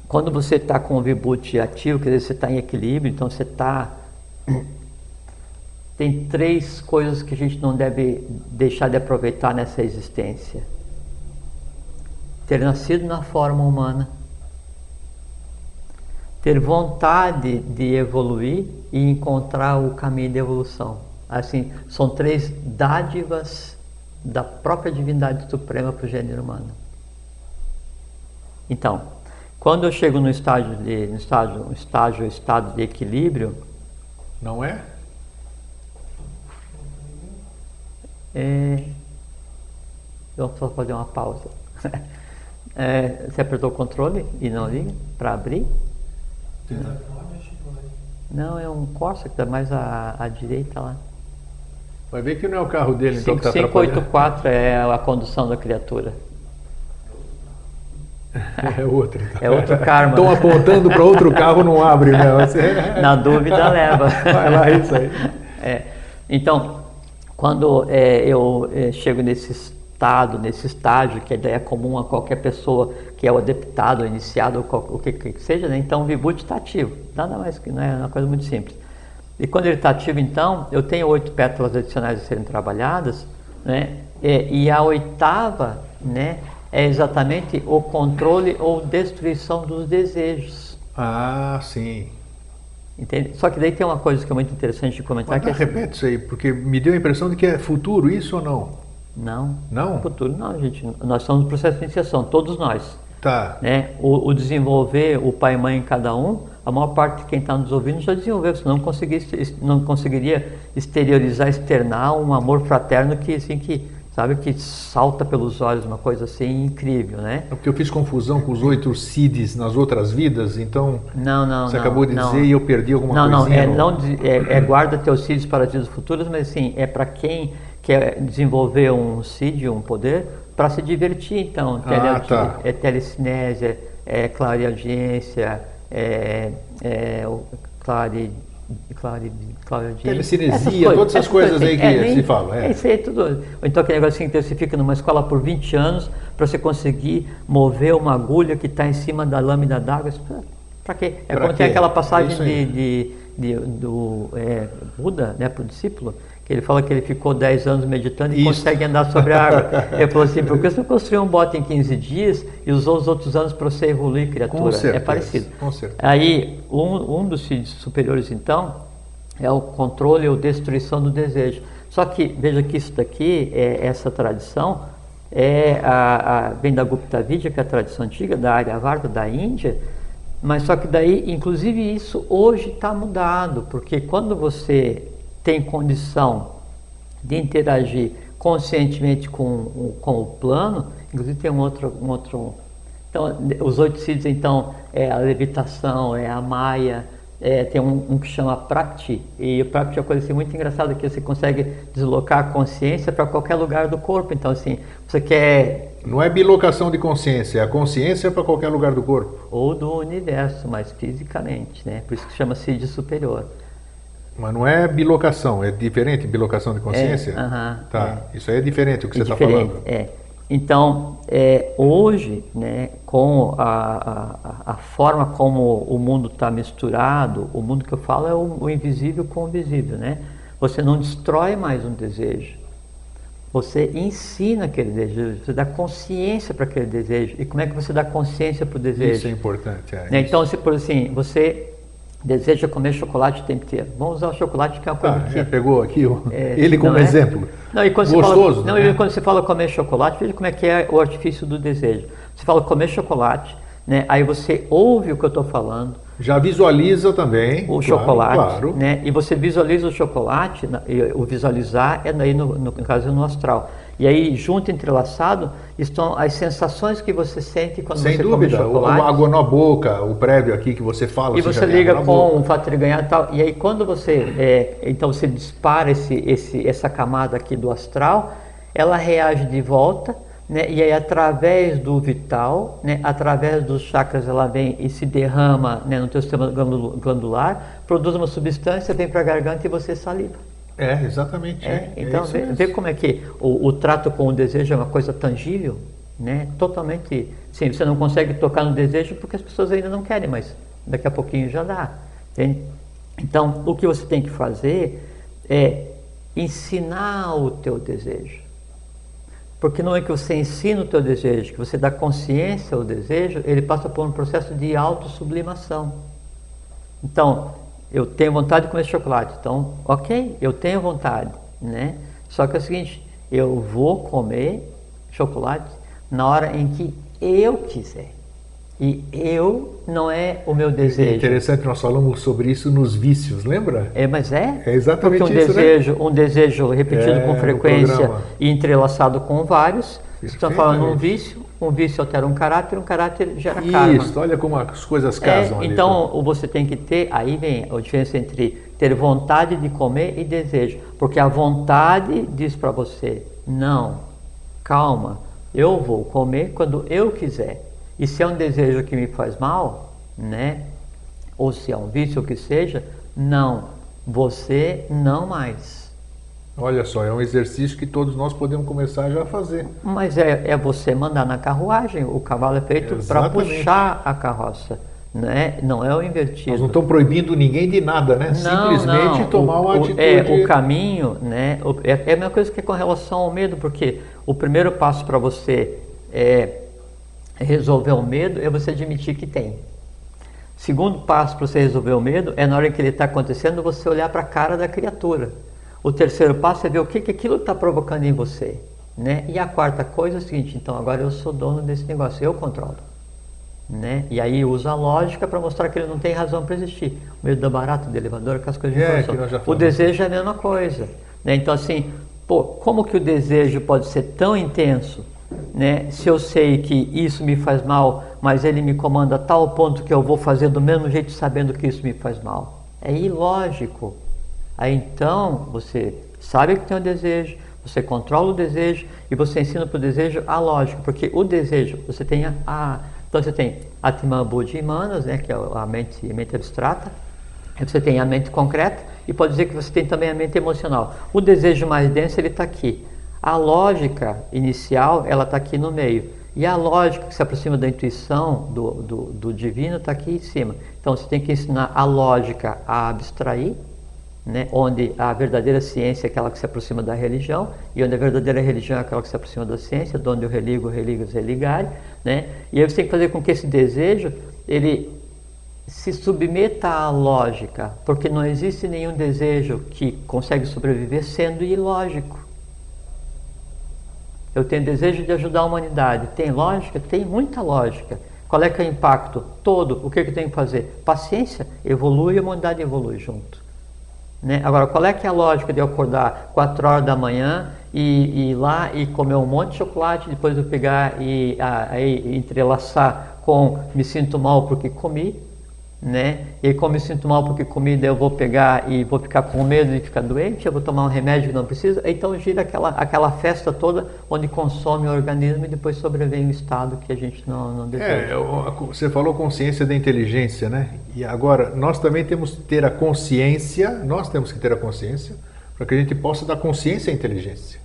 quando você está com o vibhuti ativo, quer dizer, você está em equilíbrio, então você está. [CLEARS THROAT] Tem três coisas que a gente não deve deixar de aproveitar nessa existência: ter nascido na forma humana ter vontade de evoluir e encontrar o caminho de evolução. Assim, são três dádivas da própria divindade suprema para o gênero humano. Então, quando eu chego no estágio de no estágio, estágio estado de equilíbrio, não é? É, eu só fazer uma pausa. [LAUGHS] É, você apertou o controle e não liga para abrir? Não, é um Corsa que está mais à, à direita lá. Vai ver que não é o carro dele, então, que está 584 é a condução da criatura. [LAUGHS] É outro. Então. É outro karma. Estão apontando para outro carro, não abre, não. [LAUGHS] Você... Na dúvida, leva. [LAUGHS] Vai lá, isso aí. É, então, quando é, eu é, chego nesse estado, nesse estágio, que é comum a qualquer pessoa que é o adeptado, iniciado, o que, que seja, né? então o vibut está ativo. Nada mais que não é uma coisa muito simples. E quando ele está ativo, então, eu tenho oito pétalas adicionais a serem trabalhadas, né? E, e, a oitava, né, é exatamente o controle ou destruição dos desejos. Ah, sim. Entende? Só que daí tem uma coisa que é muito interessante de comentar. Mas, que é repete isso aí, porque me deu a impressão de que é futuro isso ou não? Não. Não? Futuro não, gente. Nós estamos no processo de iniciação, todos nós. Tá. Né? O, o desenvolver o pai e mãe em cada um, a maior parte de quem está nos ouvindo já desenvolveu, senão não, conseguiria, não conseguiria exteriorizar, externar um amor fraterno que, assim, que, sabe, que salta pelos olhos, uma coisa assim incrível, né? É porque eu fiz confusão com os oito CIDs nas outras vidas, então não, não, você não, acabou de não. dizer e eu perdi alguma não, coisinha. Não, não, é, é, é guarda teus CIDs para dias futuros, mas assim, é para quem quer desenvolver um CID, um poder, para se divertir, então. Tele, ah, tá. É telecinésia, é clareaudiência, é, é clare, clare, clareaudiência. Telecinesia, todas essas coisas, coisas aí que é, se fala. É. é isso aí tudo. Então aquele negócio assim, que você fica numa escola por 20 anos para você conseguir mover uma agulha que está em cima da lâmina d'água. Para quê? É pra como quê? tem aquela passagem de, de, de, do é, Buda né, para o discípulo, ele fala que ele ficou 10 anos meditando e Isso. consegue andar sobre a água. ele falou assim, por que você construiu um bote em 15 dias e usou os outros anos para você evoluir, criatura? Com certeza, é parecido. Com certeza. Aí, um, um dos filhos superiores, então, é o controle ou destruição do desejo. Só que, veja que isso daqui, é, essa tradição, é a, a, vem da Gupta Vidya, que é a tradição antiga, da área Varda, da Índia, mas só que daí, inclusive isso hoje está mudado, porque quando você tem condição de interagir conscientemente com, com o plano, inclusive tem um outro, um outro então, os oito sítios, então, é a levitação, é a maia, é, tem um, um, que chama Prakti, e o Prakti é uma coisa assim, muito engraçada, que você consegue deslocar a consciência para qualquer lugar do corpo. Então, assim, você quer... Não é bilocação de consciência, é a consciência para qualquer lugar do corpo. Ou do universo, mas fisicamente, né? Por isso que chama Sidi superior. Mas não é bilocação, é diferente bilocação de consciência? É, uh -huh, tá, é. isso aí é diferente o que é você está falando. É. Então, é, hoje, né, com a, a, a, forma como o mundo está misturado, o mundo que eu falo é o, o, invisível com o visível, né? Você não destrói mais um desejo. Você ensina aquele desejo, você dá consciência para aquele desejo. E como é que você dá consciência para o desejo? Isso é importante. É, né? Então, se por assim, você deseja comer chocolate o tempo inteiro. Vamos usar o chocolate que é uma coisa ah, que... pegou aqui o, é, [LAUGHS] ele como é? exemplo. Não, e quando Gostoso, fala, não, né? e quando você fala comer chocolate, veja como é que é o artifício do desejo. Você fala comer chocolate, né? aí você ouve o que eu estou falando. Já visualiza também. O claro, chocolate, claro. né? E você visualiza o chocolate, o visualizar é daí no, no caso no astral. E aí, junto, entrelaçado, estão as sensações que você sente quando Sem você dúvida, come chocolate. Sem água na boca, o prévio aqui que você fala. E você liga com um fato de ganhar e tal. E aí, quando você, é, então você dispara esse, esse, essa camada aqui do astral, ela reage de volta, né? E aí, através do vital, né? através dos chakras, ela vem e se derrama né? no teu sistema glandular, produz uma substância, vem para a garganta e você saliva. É, exatamente. É, é então, é vê, vê, como é que o, o, trato com o desejo é uma coisa tangível, né? Totalmente. Sim, você não consegue tocar no desejo porque as pessoas ainda não querem, mas daqui a pouquinho já dá. Entende? Então, o que você tem que fazer é ensinar o teu desejo. Porque não é que você ensina o teu desejo, que você dá consciência ao desejo, ele passa por um processo de autossublimação. Então, eu tenho vontade de comer chocolate. Então, ok, eu tenho vontade, né? Só que é o seguinte, eu vou comer chocolate na hora em que eu quiser. E eu não é o meu desejo. É interessante, nós falamos sobre isso nos vícios, lembra? É, mas é? É exatamente Porque um isso, né? desejo, né? um desejo repetido é, com frequência e entrelaçado com vários. Estamos falando um vício, um vício altera um caráter, um caráter gera isso, karma. Isso, olha como as coisas casam é, ali, Então, tá? você tem que ter, aí vem a diferença entre ter vontade de comer e desejo. Porque a vontade diz para você, não, calma, eu vou comer quando eu quiser. E se é um desejo que me faz mal, né? Ou se é um vício o que seja, não, você não mais. Olha só, é um exercício que todos nós podemos começar já a fazer. Mas é, é você mandar na carruagem, o cavalo é feito para puxar a carroça. Né? Não é o invertido. Nós não estamos proibindo ninguém de nada, né? Não, Simplesmente não. tomar uma o, atitude. É, o caminho, né? É, é a mesma coisa que com relação ao medo, porque o primeiro passo para você é resolver o medo é você admitir que tem. Segundo passo para você resolver o medo é na hora que ele está acontecendo você olhar para a cara da criatura. O terceiro passo é ver o que, que aquilo está provocando em você. Né? E a quarta coisa é o seguinte, então agora eu sou dono desse negócio, eu controlo. Né? E aí usa a lógica para mostrar que ele não tem razão para existir. O medo da barata, do elevador, aquelas coisas de é, O desejo é a mesma coisa. Né? Então assim, pô, como que o desejo pode ser tão intenso né? Se eu sei que isso me faz mal, mas ele me comanda a tal ponto que eu vou fazer do mesmo jeito sabendo que isso me faz mal. É ilógico. Aí então você sabe que tem um desejo, você controla o desejo e você ensina para o desejo a lógica, porque o desejo, você tem a, a então você tem Atman Buddhi Manas, né, que é a mente, a mente abstrata, você tem a mente concreta e pode dizer que você tem também a mente emocional. O desejo mais denso ele está aqui. A lógica inicial, ela está aqui no meio. E a lógica que se aproxima da intuição, do, do, do divino, está aqui em cima. Então você tem que ensinar a lógica a abstrair, né? onde a verdadeira ciência é aquela que se aproxima da religião, e onde a verdadeira religião é aquela que se aproxima da ciência, de onde o religo, os religarem. Né? E aí você tem que fazer com que esse desejo, ele se submeta à lógica, porque não existe nenhum desejo que consegue sobreviver sendo ilógico. Eu tenho desejo de ajudar a humanidade. Tem lógica? Tem muita lógica. Qual é que é o impacto? Todo. O que, que eu tenho que fazer? Paciência. Evolui e a humanidade evolui junto. Né? Agora, qual é que é a lógica de eu acordar 4 horas da manhã e, e ir lá e comer um monte de chocolate, depois eu pegar e aí entrelaçar com me sinto mal porque comi, né? E como eu sinto mal porque comida eu vou pegar e vou ficar com medo de ficar doente, eu vou tomar um remédio que não precisa, então gira aquela, aquela festa toda onde consome o organismo e depois sobrevém o estado que a gente não, não deseja. É, você falou consciência da inteligência, né? E agora, nós também temos que ter a consciência, nós temos que ter a consciência para que a gente possa dar consciência à inteligência.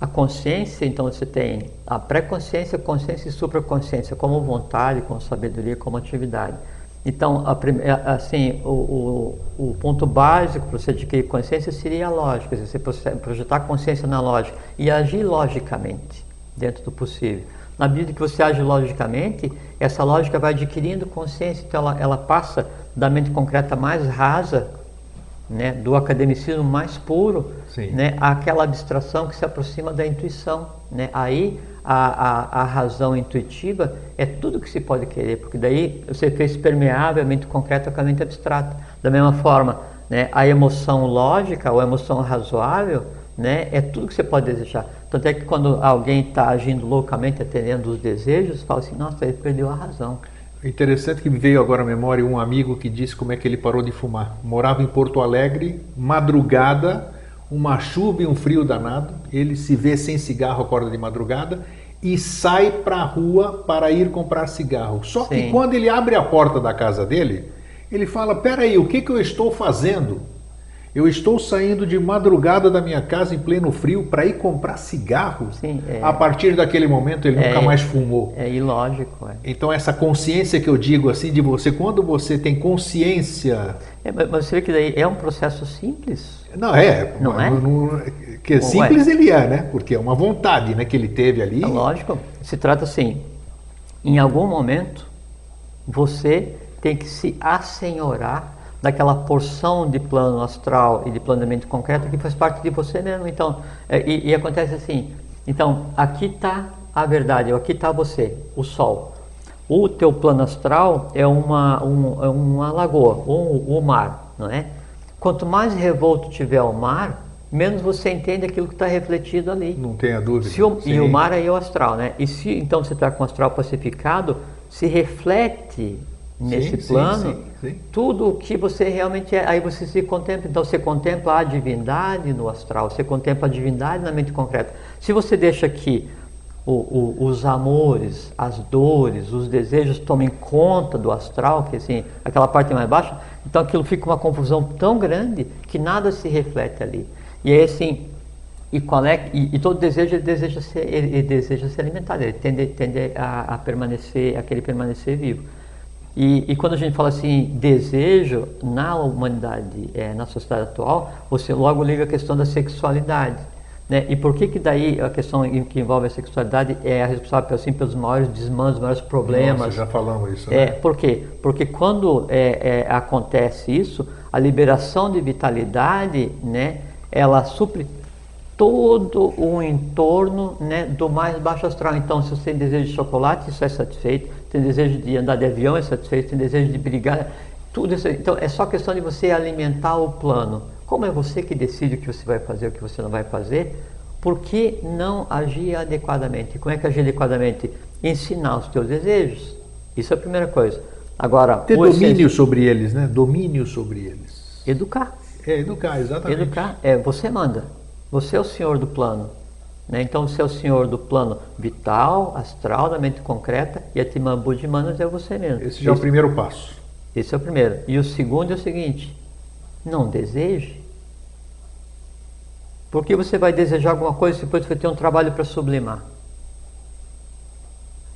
A consciência, então você tem a pré-consciência, consciência e supraconsciência, como vontade, como sabedoria, como atividade. Então, a, assim, o, o, o, ponto básico para você adquirir consciência seria a lógica, você projetar a consciência na lógica e agir logicamente, dentro do possível. Na medida que você age logicamente, essa lógica vai adquirindo consciência, então ela, ela passa da mente concreta mais rasa né, do academicismo mais puro, né, aquela abstração que se aproxima da intuição. Né? Aí a, a, a, razão intuitiva é tudo que se pode querer, porque daí você fez permeável a mente concreta com a mente abstrata. Da mesma forma, né, a emoção lógica ou a emoção razoável né, é tudo que você pode desejar. Tanto é que quando alguém está agindo loucamente, atendendo os desejos, fala assim, nossa, ele perdeu a razão. Interessante que me veio agora à memória um amigo que disse como é que ele parou de fumar. Morava em Porto Alegre, madrugada, uma chuva e um frio danado. Ele se vê sem cigarro, acorda de madrugada e sai para a rua para ir comprar cigarro. Só Sim. que quando ele abre a porta da casa dele, ele fala: Peraí, o que, que eu estou fazendo? Eu estou saindo de madrugada da minha casa em pleno frio para ir comprar cigarro. Sim, é. A partir daquele momento ele é, nunca mais fumou. É ilógico. É. Então essa consciência que eu digo assim de você, quando você tem consciência. É, mas você vê que daí é um processo simples. Não é. Não é? Não, que simples ele é, né? Porque é uma vontade, né, que ele teve ali. É lógico. Se trata assim, em algum momento você tem que se assenhorar daquela porção de plano astral e de planejamento concreto que faz parte de você mesmo. Então, é, e, e acontece assim. Então, aqui está a verdade, aqui está você, o Sol. o teu plano astral é uma, um, é uma lagoa, um, um mar, não é? Quanto mais revolto tiver o mar, menos você entende aquilo que está refletido ali. Não tenha dúvida. O, e o mar aí é o astral, né? E se então você está com o astral pacificado, se reflete nesse sim, plano sim, sim, tudo o que você realmente é. Aí você se contempla. Então você contempla a divindade no astral, você contempla a divindade na mente concreta. Se você deixa que o, o, os amores, as dores, os desejos tomem conta do astral, que assim, aquela parte mais baixa, então aquilo fica uma confusão tão grande que nada se reflete ali. E aí assim, e, qual é, e, e todo desejo ele deseja ser, ele, ele deseja ser alimentado, ele tende, tende a, a, permanecer, a querer permanecer vivo. E, e, quando a gente fala assim, desejo na humanidade, é, na sociedade atual, você logo liga a questão da sexualidade. Né? E por que que daí a questão que envolve a sexualidade é a responsável assim, pelos maiores desmandos, maiores problemas? Nossa, já falamos isso. Né? É, por quê? Porque quando é, é, acontece isso, a liberação de vitalidade, né, ela supre todo o entorno né, do mais baixo astral. Então, se você tem desejo de chocolate, isso é satisfeito. Tem desejo de andar de avião, é satisfeito. Tem desejo de brigar, tudo isso. Então, é só questão de você alimentar o plano. Como é você que decide o que você vai fazer, o que você não vai fazer, por que não agir adequadamente? Como é que agir adequadamente? Ensinar os teus desejos. Isso é a primeira coisa. Agora, ter domínio sobre eles, né? Domínio sobre eles. Educar. É, educar, exatamente. Educar, é, você manda. Você é o senhor do plano. Né? Então, você é o senhor do plano vital, astral, da mente concreta, e a Timambu de Manas é você mesmo. Esse já Esse, é o primeiro passo. Esse é o primeiro. E o segundo é o seguinte: não deseje. Porque você vai desejar alguma coisa e depois vai ter um trabalho para sublimar?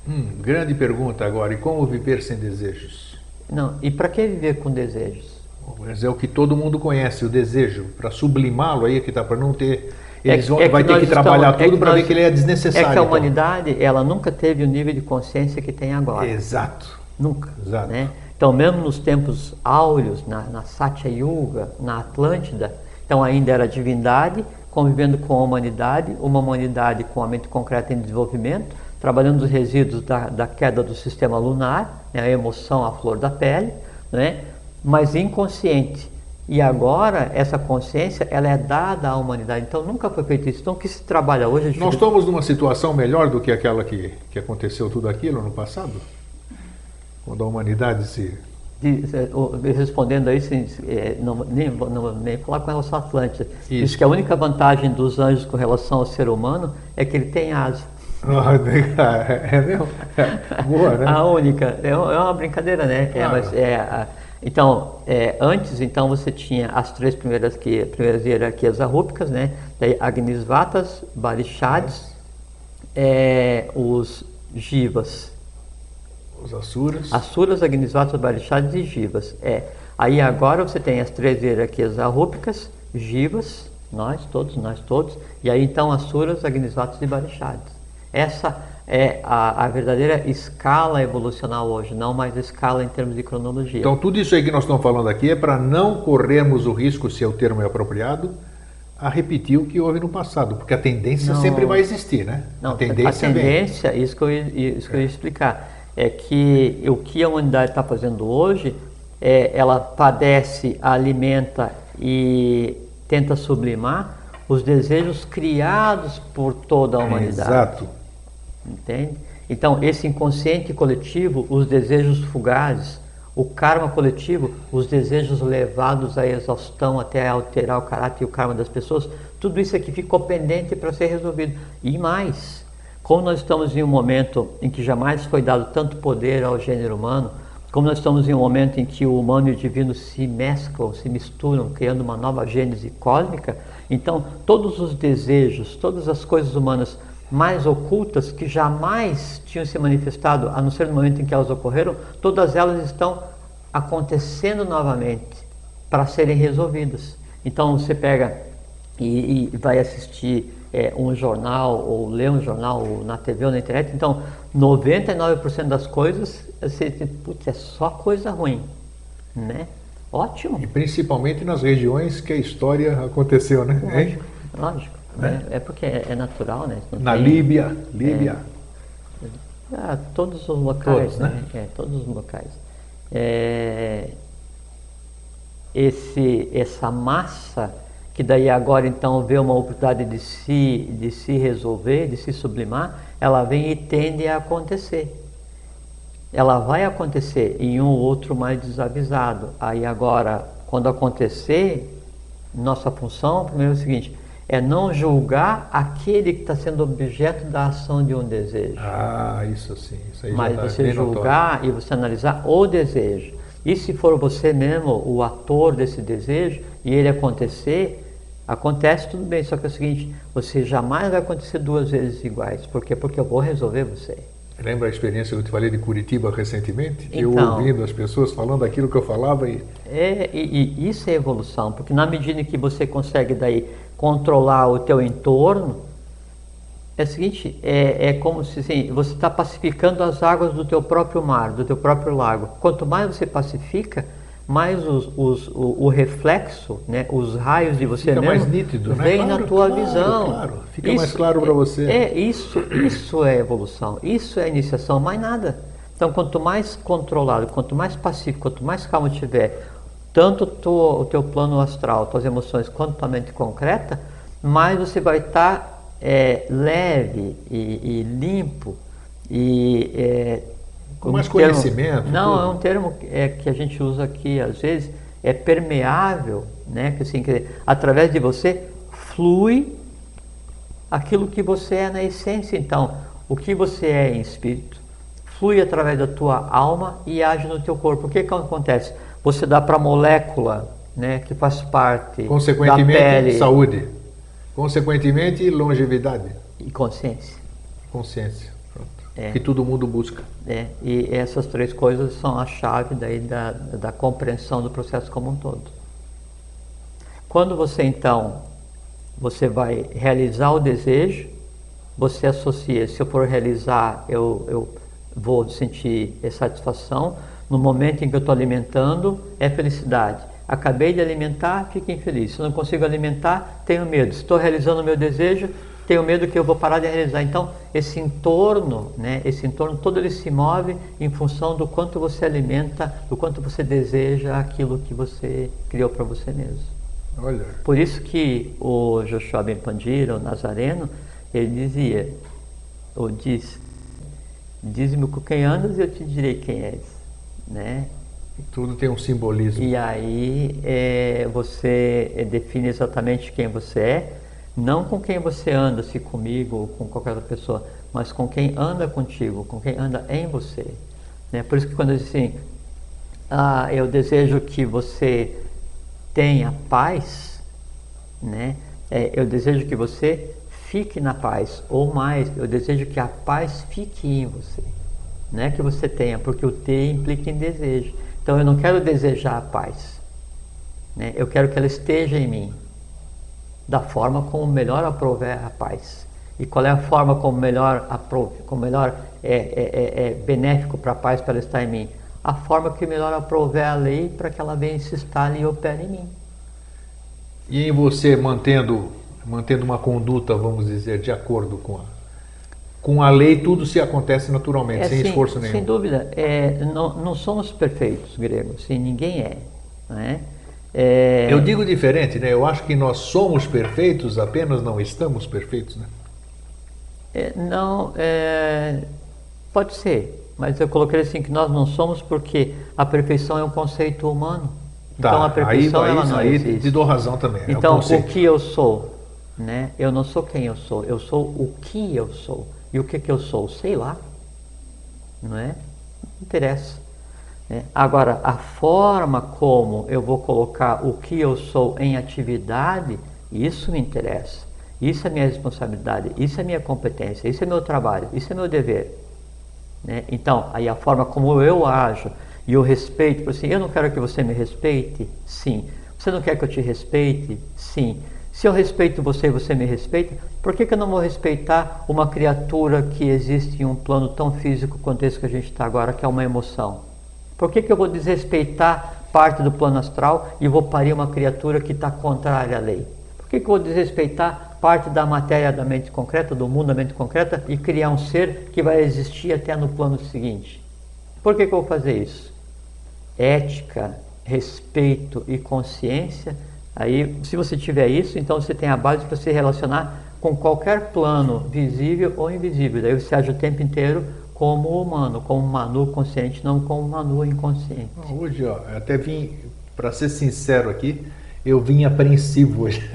Hum, grande pergunta agora. E como viver sem desejos? Não, e para que viver com desejos? Mas é o que todo mundo conhece, o desejo. Para sublimá-lo aí é que está, para não ter. É Eles é, vão, é vai ter que trabalhar estamos, tudo é para ver que ele é desnecessário. É que a então. humanidade, então. ela nunca teve o nível de consciência que tem agora. Exato. Nunca. Exato. Né? Então, mesmo nos tempos áureos, na, na Satya Yuga, na Atlântida, então ainda era divindade, convivendo com a humanidade, uma humanidade com a mente concreta em desenvolvimento, trabalhando os resíduos da, da queda do sistema lunar, né, a emoção à flor da pele, né, mas inconsciente. E agora essa consciência ela é dada à humanidade. Então nunca foi feito isso. Então o que se trabalha hoje? Nós estamos numa situação melhor do que aquela que, que aconteceu tudo aquilo no passado, quando a humanidade se respondendo a isso, é, não, nem, não, nem falar com relação à Atlântida. Isso. Diz que a única vantagem dos anjos com relação ao ser humano é que ele tem asa. [LAUGHS] é mesmo? É, [LAUGHS] boa, né? A única. É, é uma brincadeira, né? É, mas é, a, então, é, antes, então, você tinha as três primeiras, que, primeiras hierarquias arrúpicas, né? Daí Agnisvatas, Barishads, é, os Jivas, os Asuras. Asuras, Agnisvatas, Barishadas e Jivas. É. Aí agora você tem as três hierarquias arrúpicas, Jivas, nós todos, nós todos, e aí então Asuras, Agnisvatas e Barishadas. Essa é a, a, verdadeira escala evolucional hoje, não mais a escala em termos de cronologia. Então tudo isso aí que nós estamos falando aqui é para não corrermos o risco, se o termo é apropriado, a repetir o que houve no passado, porque a tendência não, sempre vai existir, né? Não, a tendência, a tendência isso que eu, isso que eu ia explicar é que o que a humanidade está fazendo hoje, é, ela padece, alimenta e tenta sublimar os desejos criados por toda a humanidade. Exato. Entende? Então, esse inconsciente coletivo, os desejos fugazes, o karma coletivo, os desejos levados à exaustão até alterar o caráter e o karma das pessoas, tudo isso aqui ficou pendente para ser resolvido. E mais, como nós estamos em um momento em que jamais foi dado tanto poder ao gênero humano, como nós estamos em um momento em que o humano e o divino se mesclam, se misturam, criando uma nova gênese cósmica, então todos os desejos, todas as coisas humanas mais ocultas que jamais tinham se manifestado, a não ser no momento em que elas ocorreram, todas elas estão acontecendo novamente para serem resolvidas. Então você pega e, e vai assistir é, um jornal, ou ler um jornal ou na TV ou na internet, então 99% das coisas, você, putz, é só coisa ruim, né? Ótimo. E principalmente nas regiões que a história aconteceu, né? Lógico, lógico. Né? É, é, porque é, é, natural, né? Na tem, Líbia, Líbia. É, Ah, todos os locais, todos, né? né? Todos os locais. É, esse, essa massa que daí agora então vê uma oportunidade de se, de se resolver, de se sublimar, ela vem e tende a acontecer. Ela vai acontecer em um ou outro mais desavisado. Aí agora, quando acontecer, nossa função, primeiro é o seguinte, é não julgar aquele que está sendo objeto da ação de um desejo. Ah, isso sim. Isso aí Mas tá você julgar notório. e você analisar o desejo. E se for você mesmo o ator desse desejo e ele acontecer, Acontece tudo bem, só que é o seguinte, você jamais vai acontecer duas vezes iguais. Por quê? Porque eu vou resolver você. Lembra a experiência que eu te falei de Curitiba recentemente? Então, eu ouvindo as pessoas falando aquilo que eu falava e... É, e, e isso é evolução, porque na medida que você consegue daí controlar o teu entorno, é o seguinte, é, é como se assim, você está pacificando as águas do teu próprio mar, do teu próprio lago. Quanto mais você pacifica, mais os, os, o, o, reflexo, né, os raios de você Fica mesmo, mais nítido, né? vem claro, na tua claro, visão. Claro. Fica isso, mais claro para você. É, isso, isso é evolução, isso é iniciação, mais nada. Então, quanto mais controlado, quanto mais pacífico, quanto mais calmo tiver, tanto tu, o teu plano astral, tuas emoções, quanto tua mente concreta, mais você vai estar tá, é, leve e, e, limpo e é, com mais conhecimento. Termo, não, tudo. é um termo é, que a gente usa aqui às vezes, é permeável, né? Que assim, que através de você flui aquilo que você é na essência. Então, o que você é em espírito flui através da tua alma e age no teu corpo. O que que acontece? Você dá para a molécula, né, que faz parte da pele, saúde. Consequentemente, longevidade. E consciência. Consciência. É. Que todo mundo busca. É, e essas três coisas são a chave daí da, da compreensão do processo como um todo. Quando você então você vai realizar o desejo, você associa, se eu for realizar, eu, eu vou sentir satisfação. No momento em que eu estou alimentando, é felicidade. Acabei de alimentar, fico infeliz. Se não consigo alimentar, tenho medo. Se estou realizando o meu desejo, tenho medo que eu vou parar de realizar. Então, esse entorno, né, esse entorno todo ele se move em função do quanto você alimenta, do quanto você deseja aquilo que você criou para você mesmo. Olha. Por isso que o Joshua Ben Pandira, o Nazareno, ele dizia, ou diz, diz-me com quem andas e eu te direi quem és, né? Tudo tem um simbolismo. E aí é, você define exatamente quem você é, não com quem você anda, se comigo ou com qualquer outra pessoa, mas com quem anda contigo, com quem anda em você. Né? Por isso que quando eu diz assim, ah, eu desejo que você tenha paz, né? É, eu desejo que você fique na paz, ou mais, eu desejo que a paz fique em você. Não é que você tenha, porque o ter implica em desejo. Então eu não quero desejar a paz, né? eu quero que ela esteja em mim da forma como melhor aprover a paz. E qual é a forma como melhor, aprove, como melhor é, é, é, é benéfico para a paz para estar em mim? A forma que melhor aprover a lei para que ela venha se instale e opere em mim. E em você mantendo, mantendo uma conduta, vamos dizer, de acordo com a, com a lei, tudo se acontece naturalmente, é, sem sim, esforço nenhum. Sem dúvida. É, não, não somos perfeitos, gregos, sim, ninguém é. É? É... Eu digo diferente, né? Eu acho que nós somos perfeitos, apenas não estamos perfeitos, né? É, não, é... pode ser, mas eu coloquei assim que nós não somos porque a perfeição é um conceito humano. Tá, então a perfeição aí, aí, ela não aí existe. te dou razão também. Então o que eu sou, né? Eu não sou quem eu sou, eu sou o que eu sou. E o que que eu sou? Sei lá, não é? Não interessa. Né? Agora, a forma como eu vou colocar o que eu sou em atividade, isso me interessa. Isso é minha responsabilidade, isso é minha competência, isso é meu trabalho, isso é meu dever. Né? Então, aí a forma como eu ajo e o respeito, assim, eu não quero que você me respeite? Sim. Você não quer que eu te respeite? Sim. Se eu respeito você e você me respeita, por que, que eu não vou respeitar uma criatura que existe em um plano tão físico quanto esse que a gente está agora, que é uma emoção? Por que, que eu vou desrespeitar parte do plano astral e vou parir uma criatura que está contrária à lei? Por que, que eu vou desrespeitar parte da matéria da mente concreta, do mundo da mente concreta, e criar um ser que vai existir até no plano seguinte. Por que, que eu vou fazer isso? Ética, respeito e consciência. Aí, se você tiver isso, então você tem a base para se relacionar com qualquer plano, visível ou invisível. Daí você age o tempo inteiro como humano, como Manu consciente, não como Manu inconsciente. Hoje, ó, até vim, para ser sincero aqui, eu vim apreensivo hoje.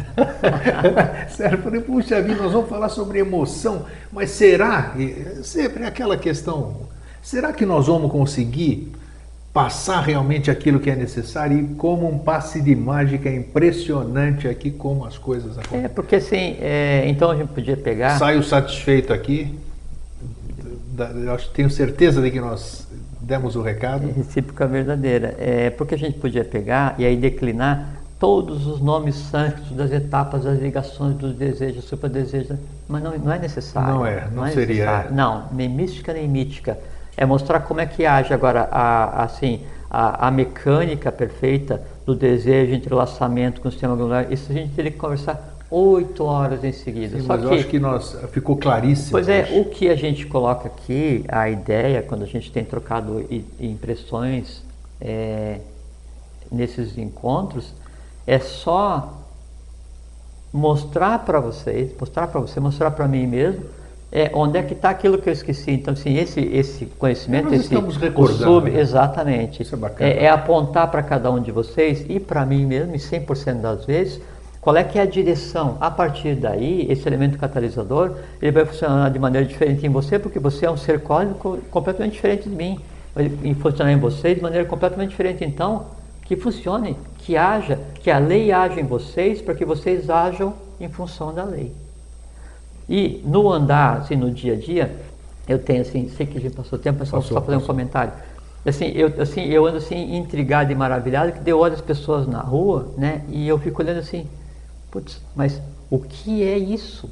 [LAUGHS] Sério, falei, puxa vida, nós vamos falar sobre emoção, mas será? Sempre aquela questão, será que nós vamos conseguir passar realmente aquilo que é necessário e como um passe de mágica é impressionante aqui como as coisas acontecem. É, porque assim, é, então a gente podia pegar... Saio satisfeito aqui, eu tenho certeza de que nós demos o recado. É recíproca verdadeira. É, porque a gente podia pegar e aí declinar todos os nomes sânscritos das etapas, das ligações dos desejos, superdesejos, mas não, não é necessário. Não é, não, não é seria. Necessário. Não, nem mística nem mítica. É mostrar como é que age agora a, assim, a, a mecânica perfeita do desejo, entrelaçamento com o sistema glandular. Isso a gente teria que conversar oito horas em seguida. Sim, Só mas que, eu acho que nós, ficou claríssimo. Pois é, o que a gente coloca aqui, a ideia, quando a gente tem trocado impressões é, nesses encontros, é só mostrar para vocês, mostrar para você, mostrar para mim mesmo, é, onde é que está aquilo que eu esqueci. Então, assim, esse, esse conhecimento, Nós esse recordando, né? exatamente, Isso é, bacana. é, é apontar para cada um de vocês e para mim mesmo, e 100% das vezes, qual é que é a direção? A partir daí, esse elemento catalisador, ele vai funcionar de maneira diferente em você, porque você é um ser cósmico completamente diferente de mim. Vai funcionar em você de maneira completamente diferente. Então, que funcione, que haja, que a lei haja em vocês para que vocês ajam em função da lei. E no andar, assim, no dia a dia, eu tenho assim, sei que a gente passou tempo, mas só, só fazer um comentário. Assim, eu, assim, eu ando assim intrigado e maravilhado que deu olho as pessoas na rua, né? E eu fico olhando assim, putz, mas o que é isso?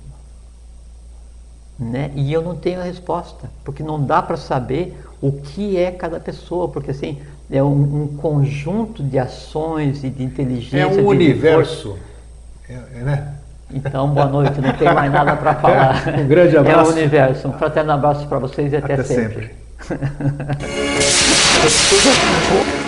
Né? E eu não tenho a resposta, porque não dá para saber o que é cada pessoa, porque assim, é um, um conjunto de ações e de inteligência. É um universo. É, é, né? Então, boa noite, não tem mais nada para falar. um grande abraço. É o universo. Um fraterno abraço para vocês e até, até sempre. sempre. [LAUGHS]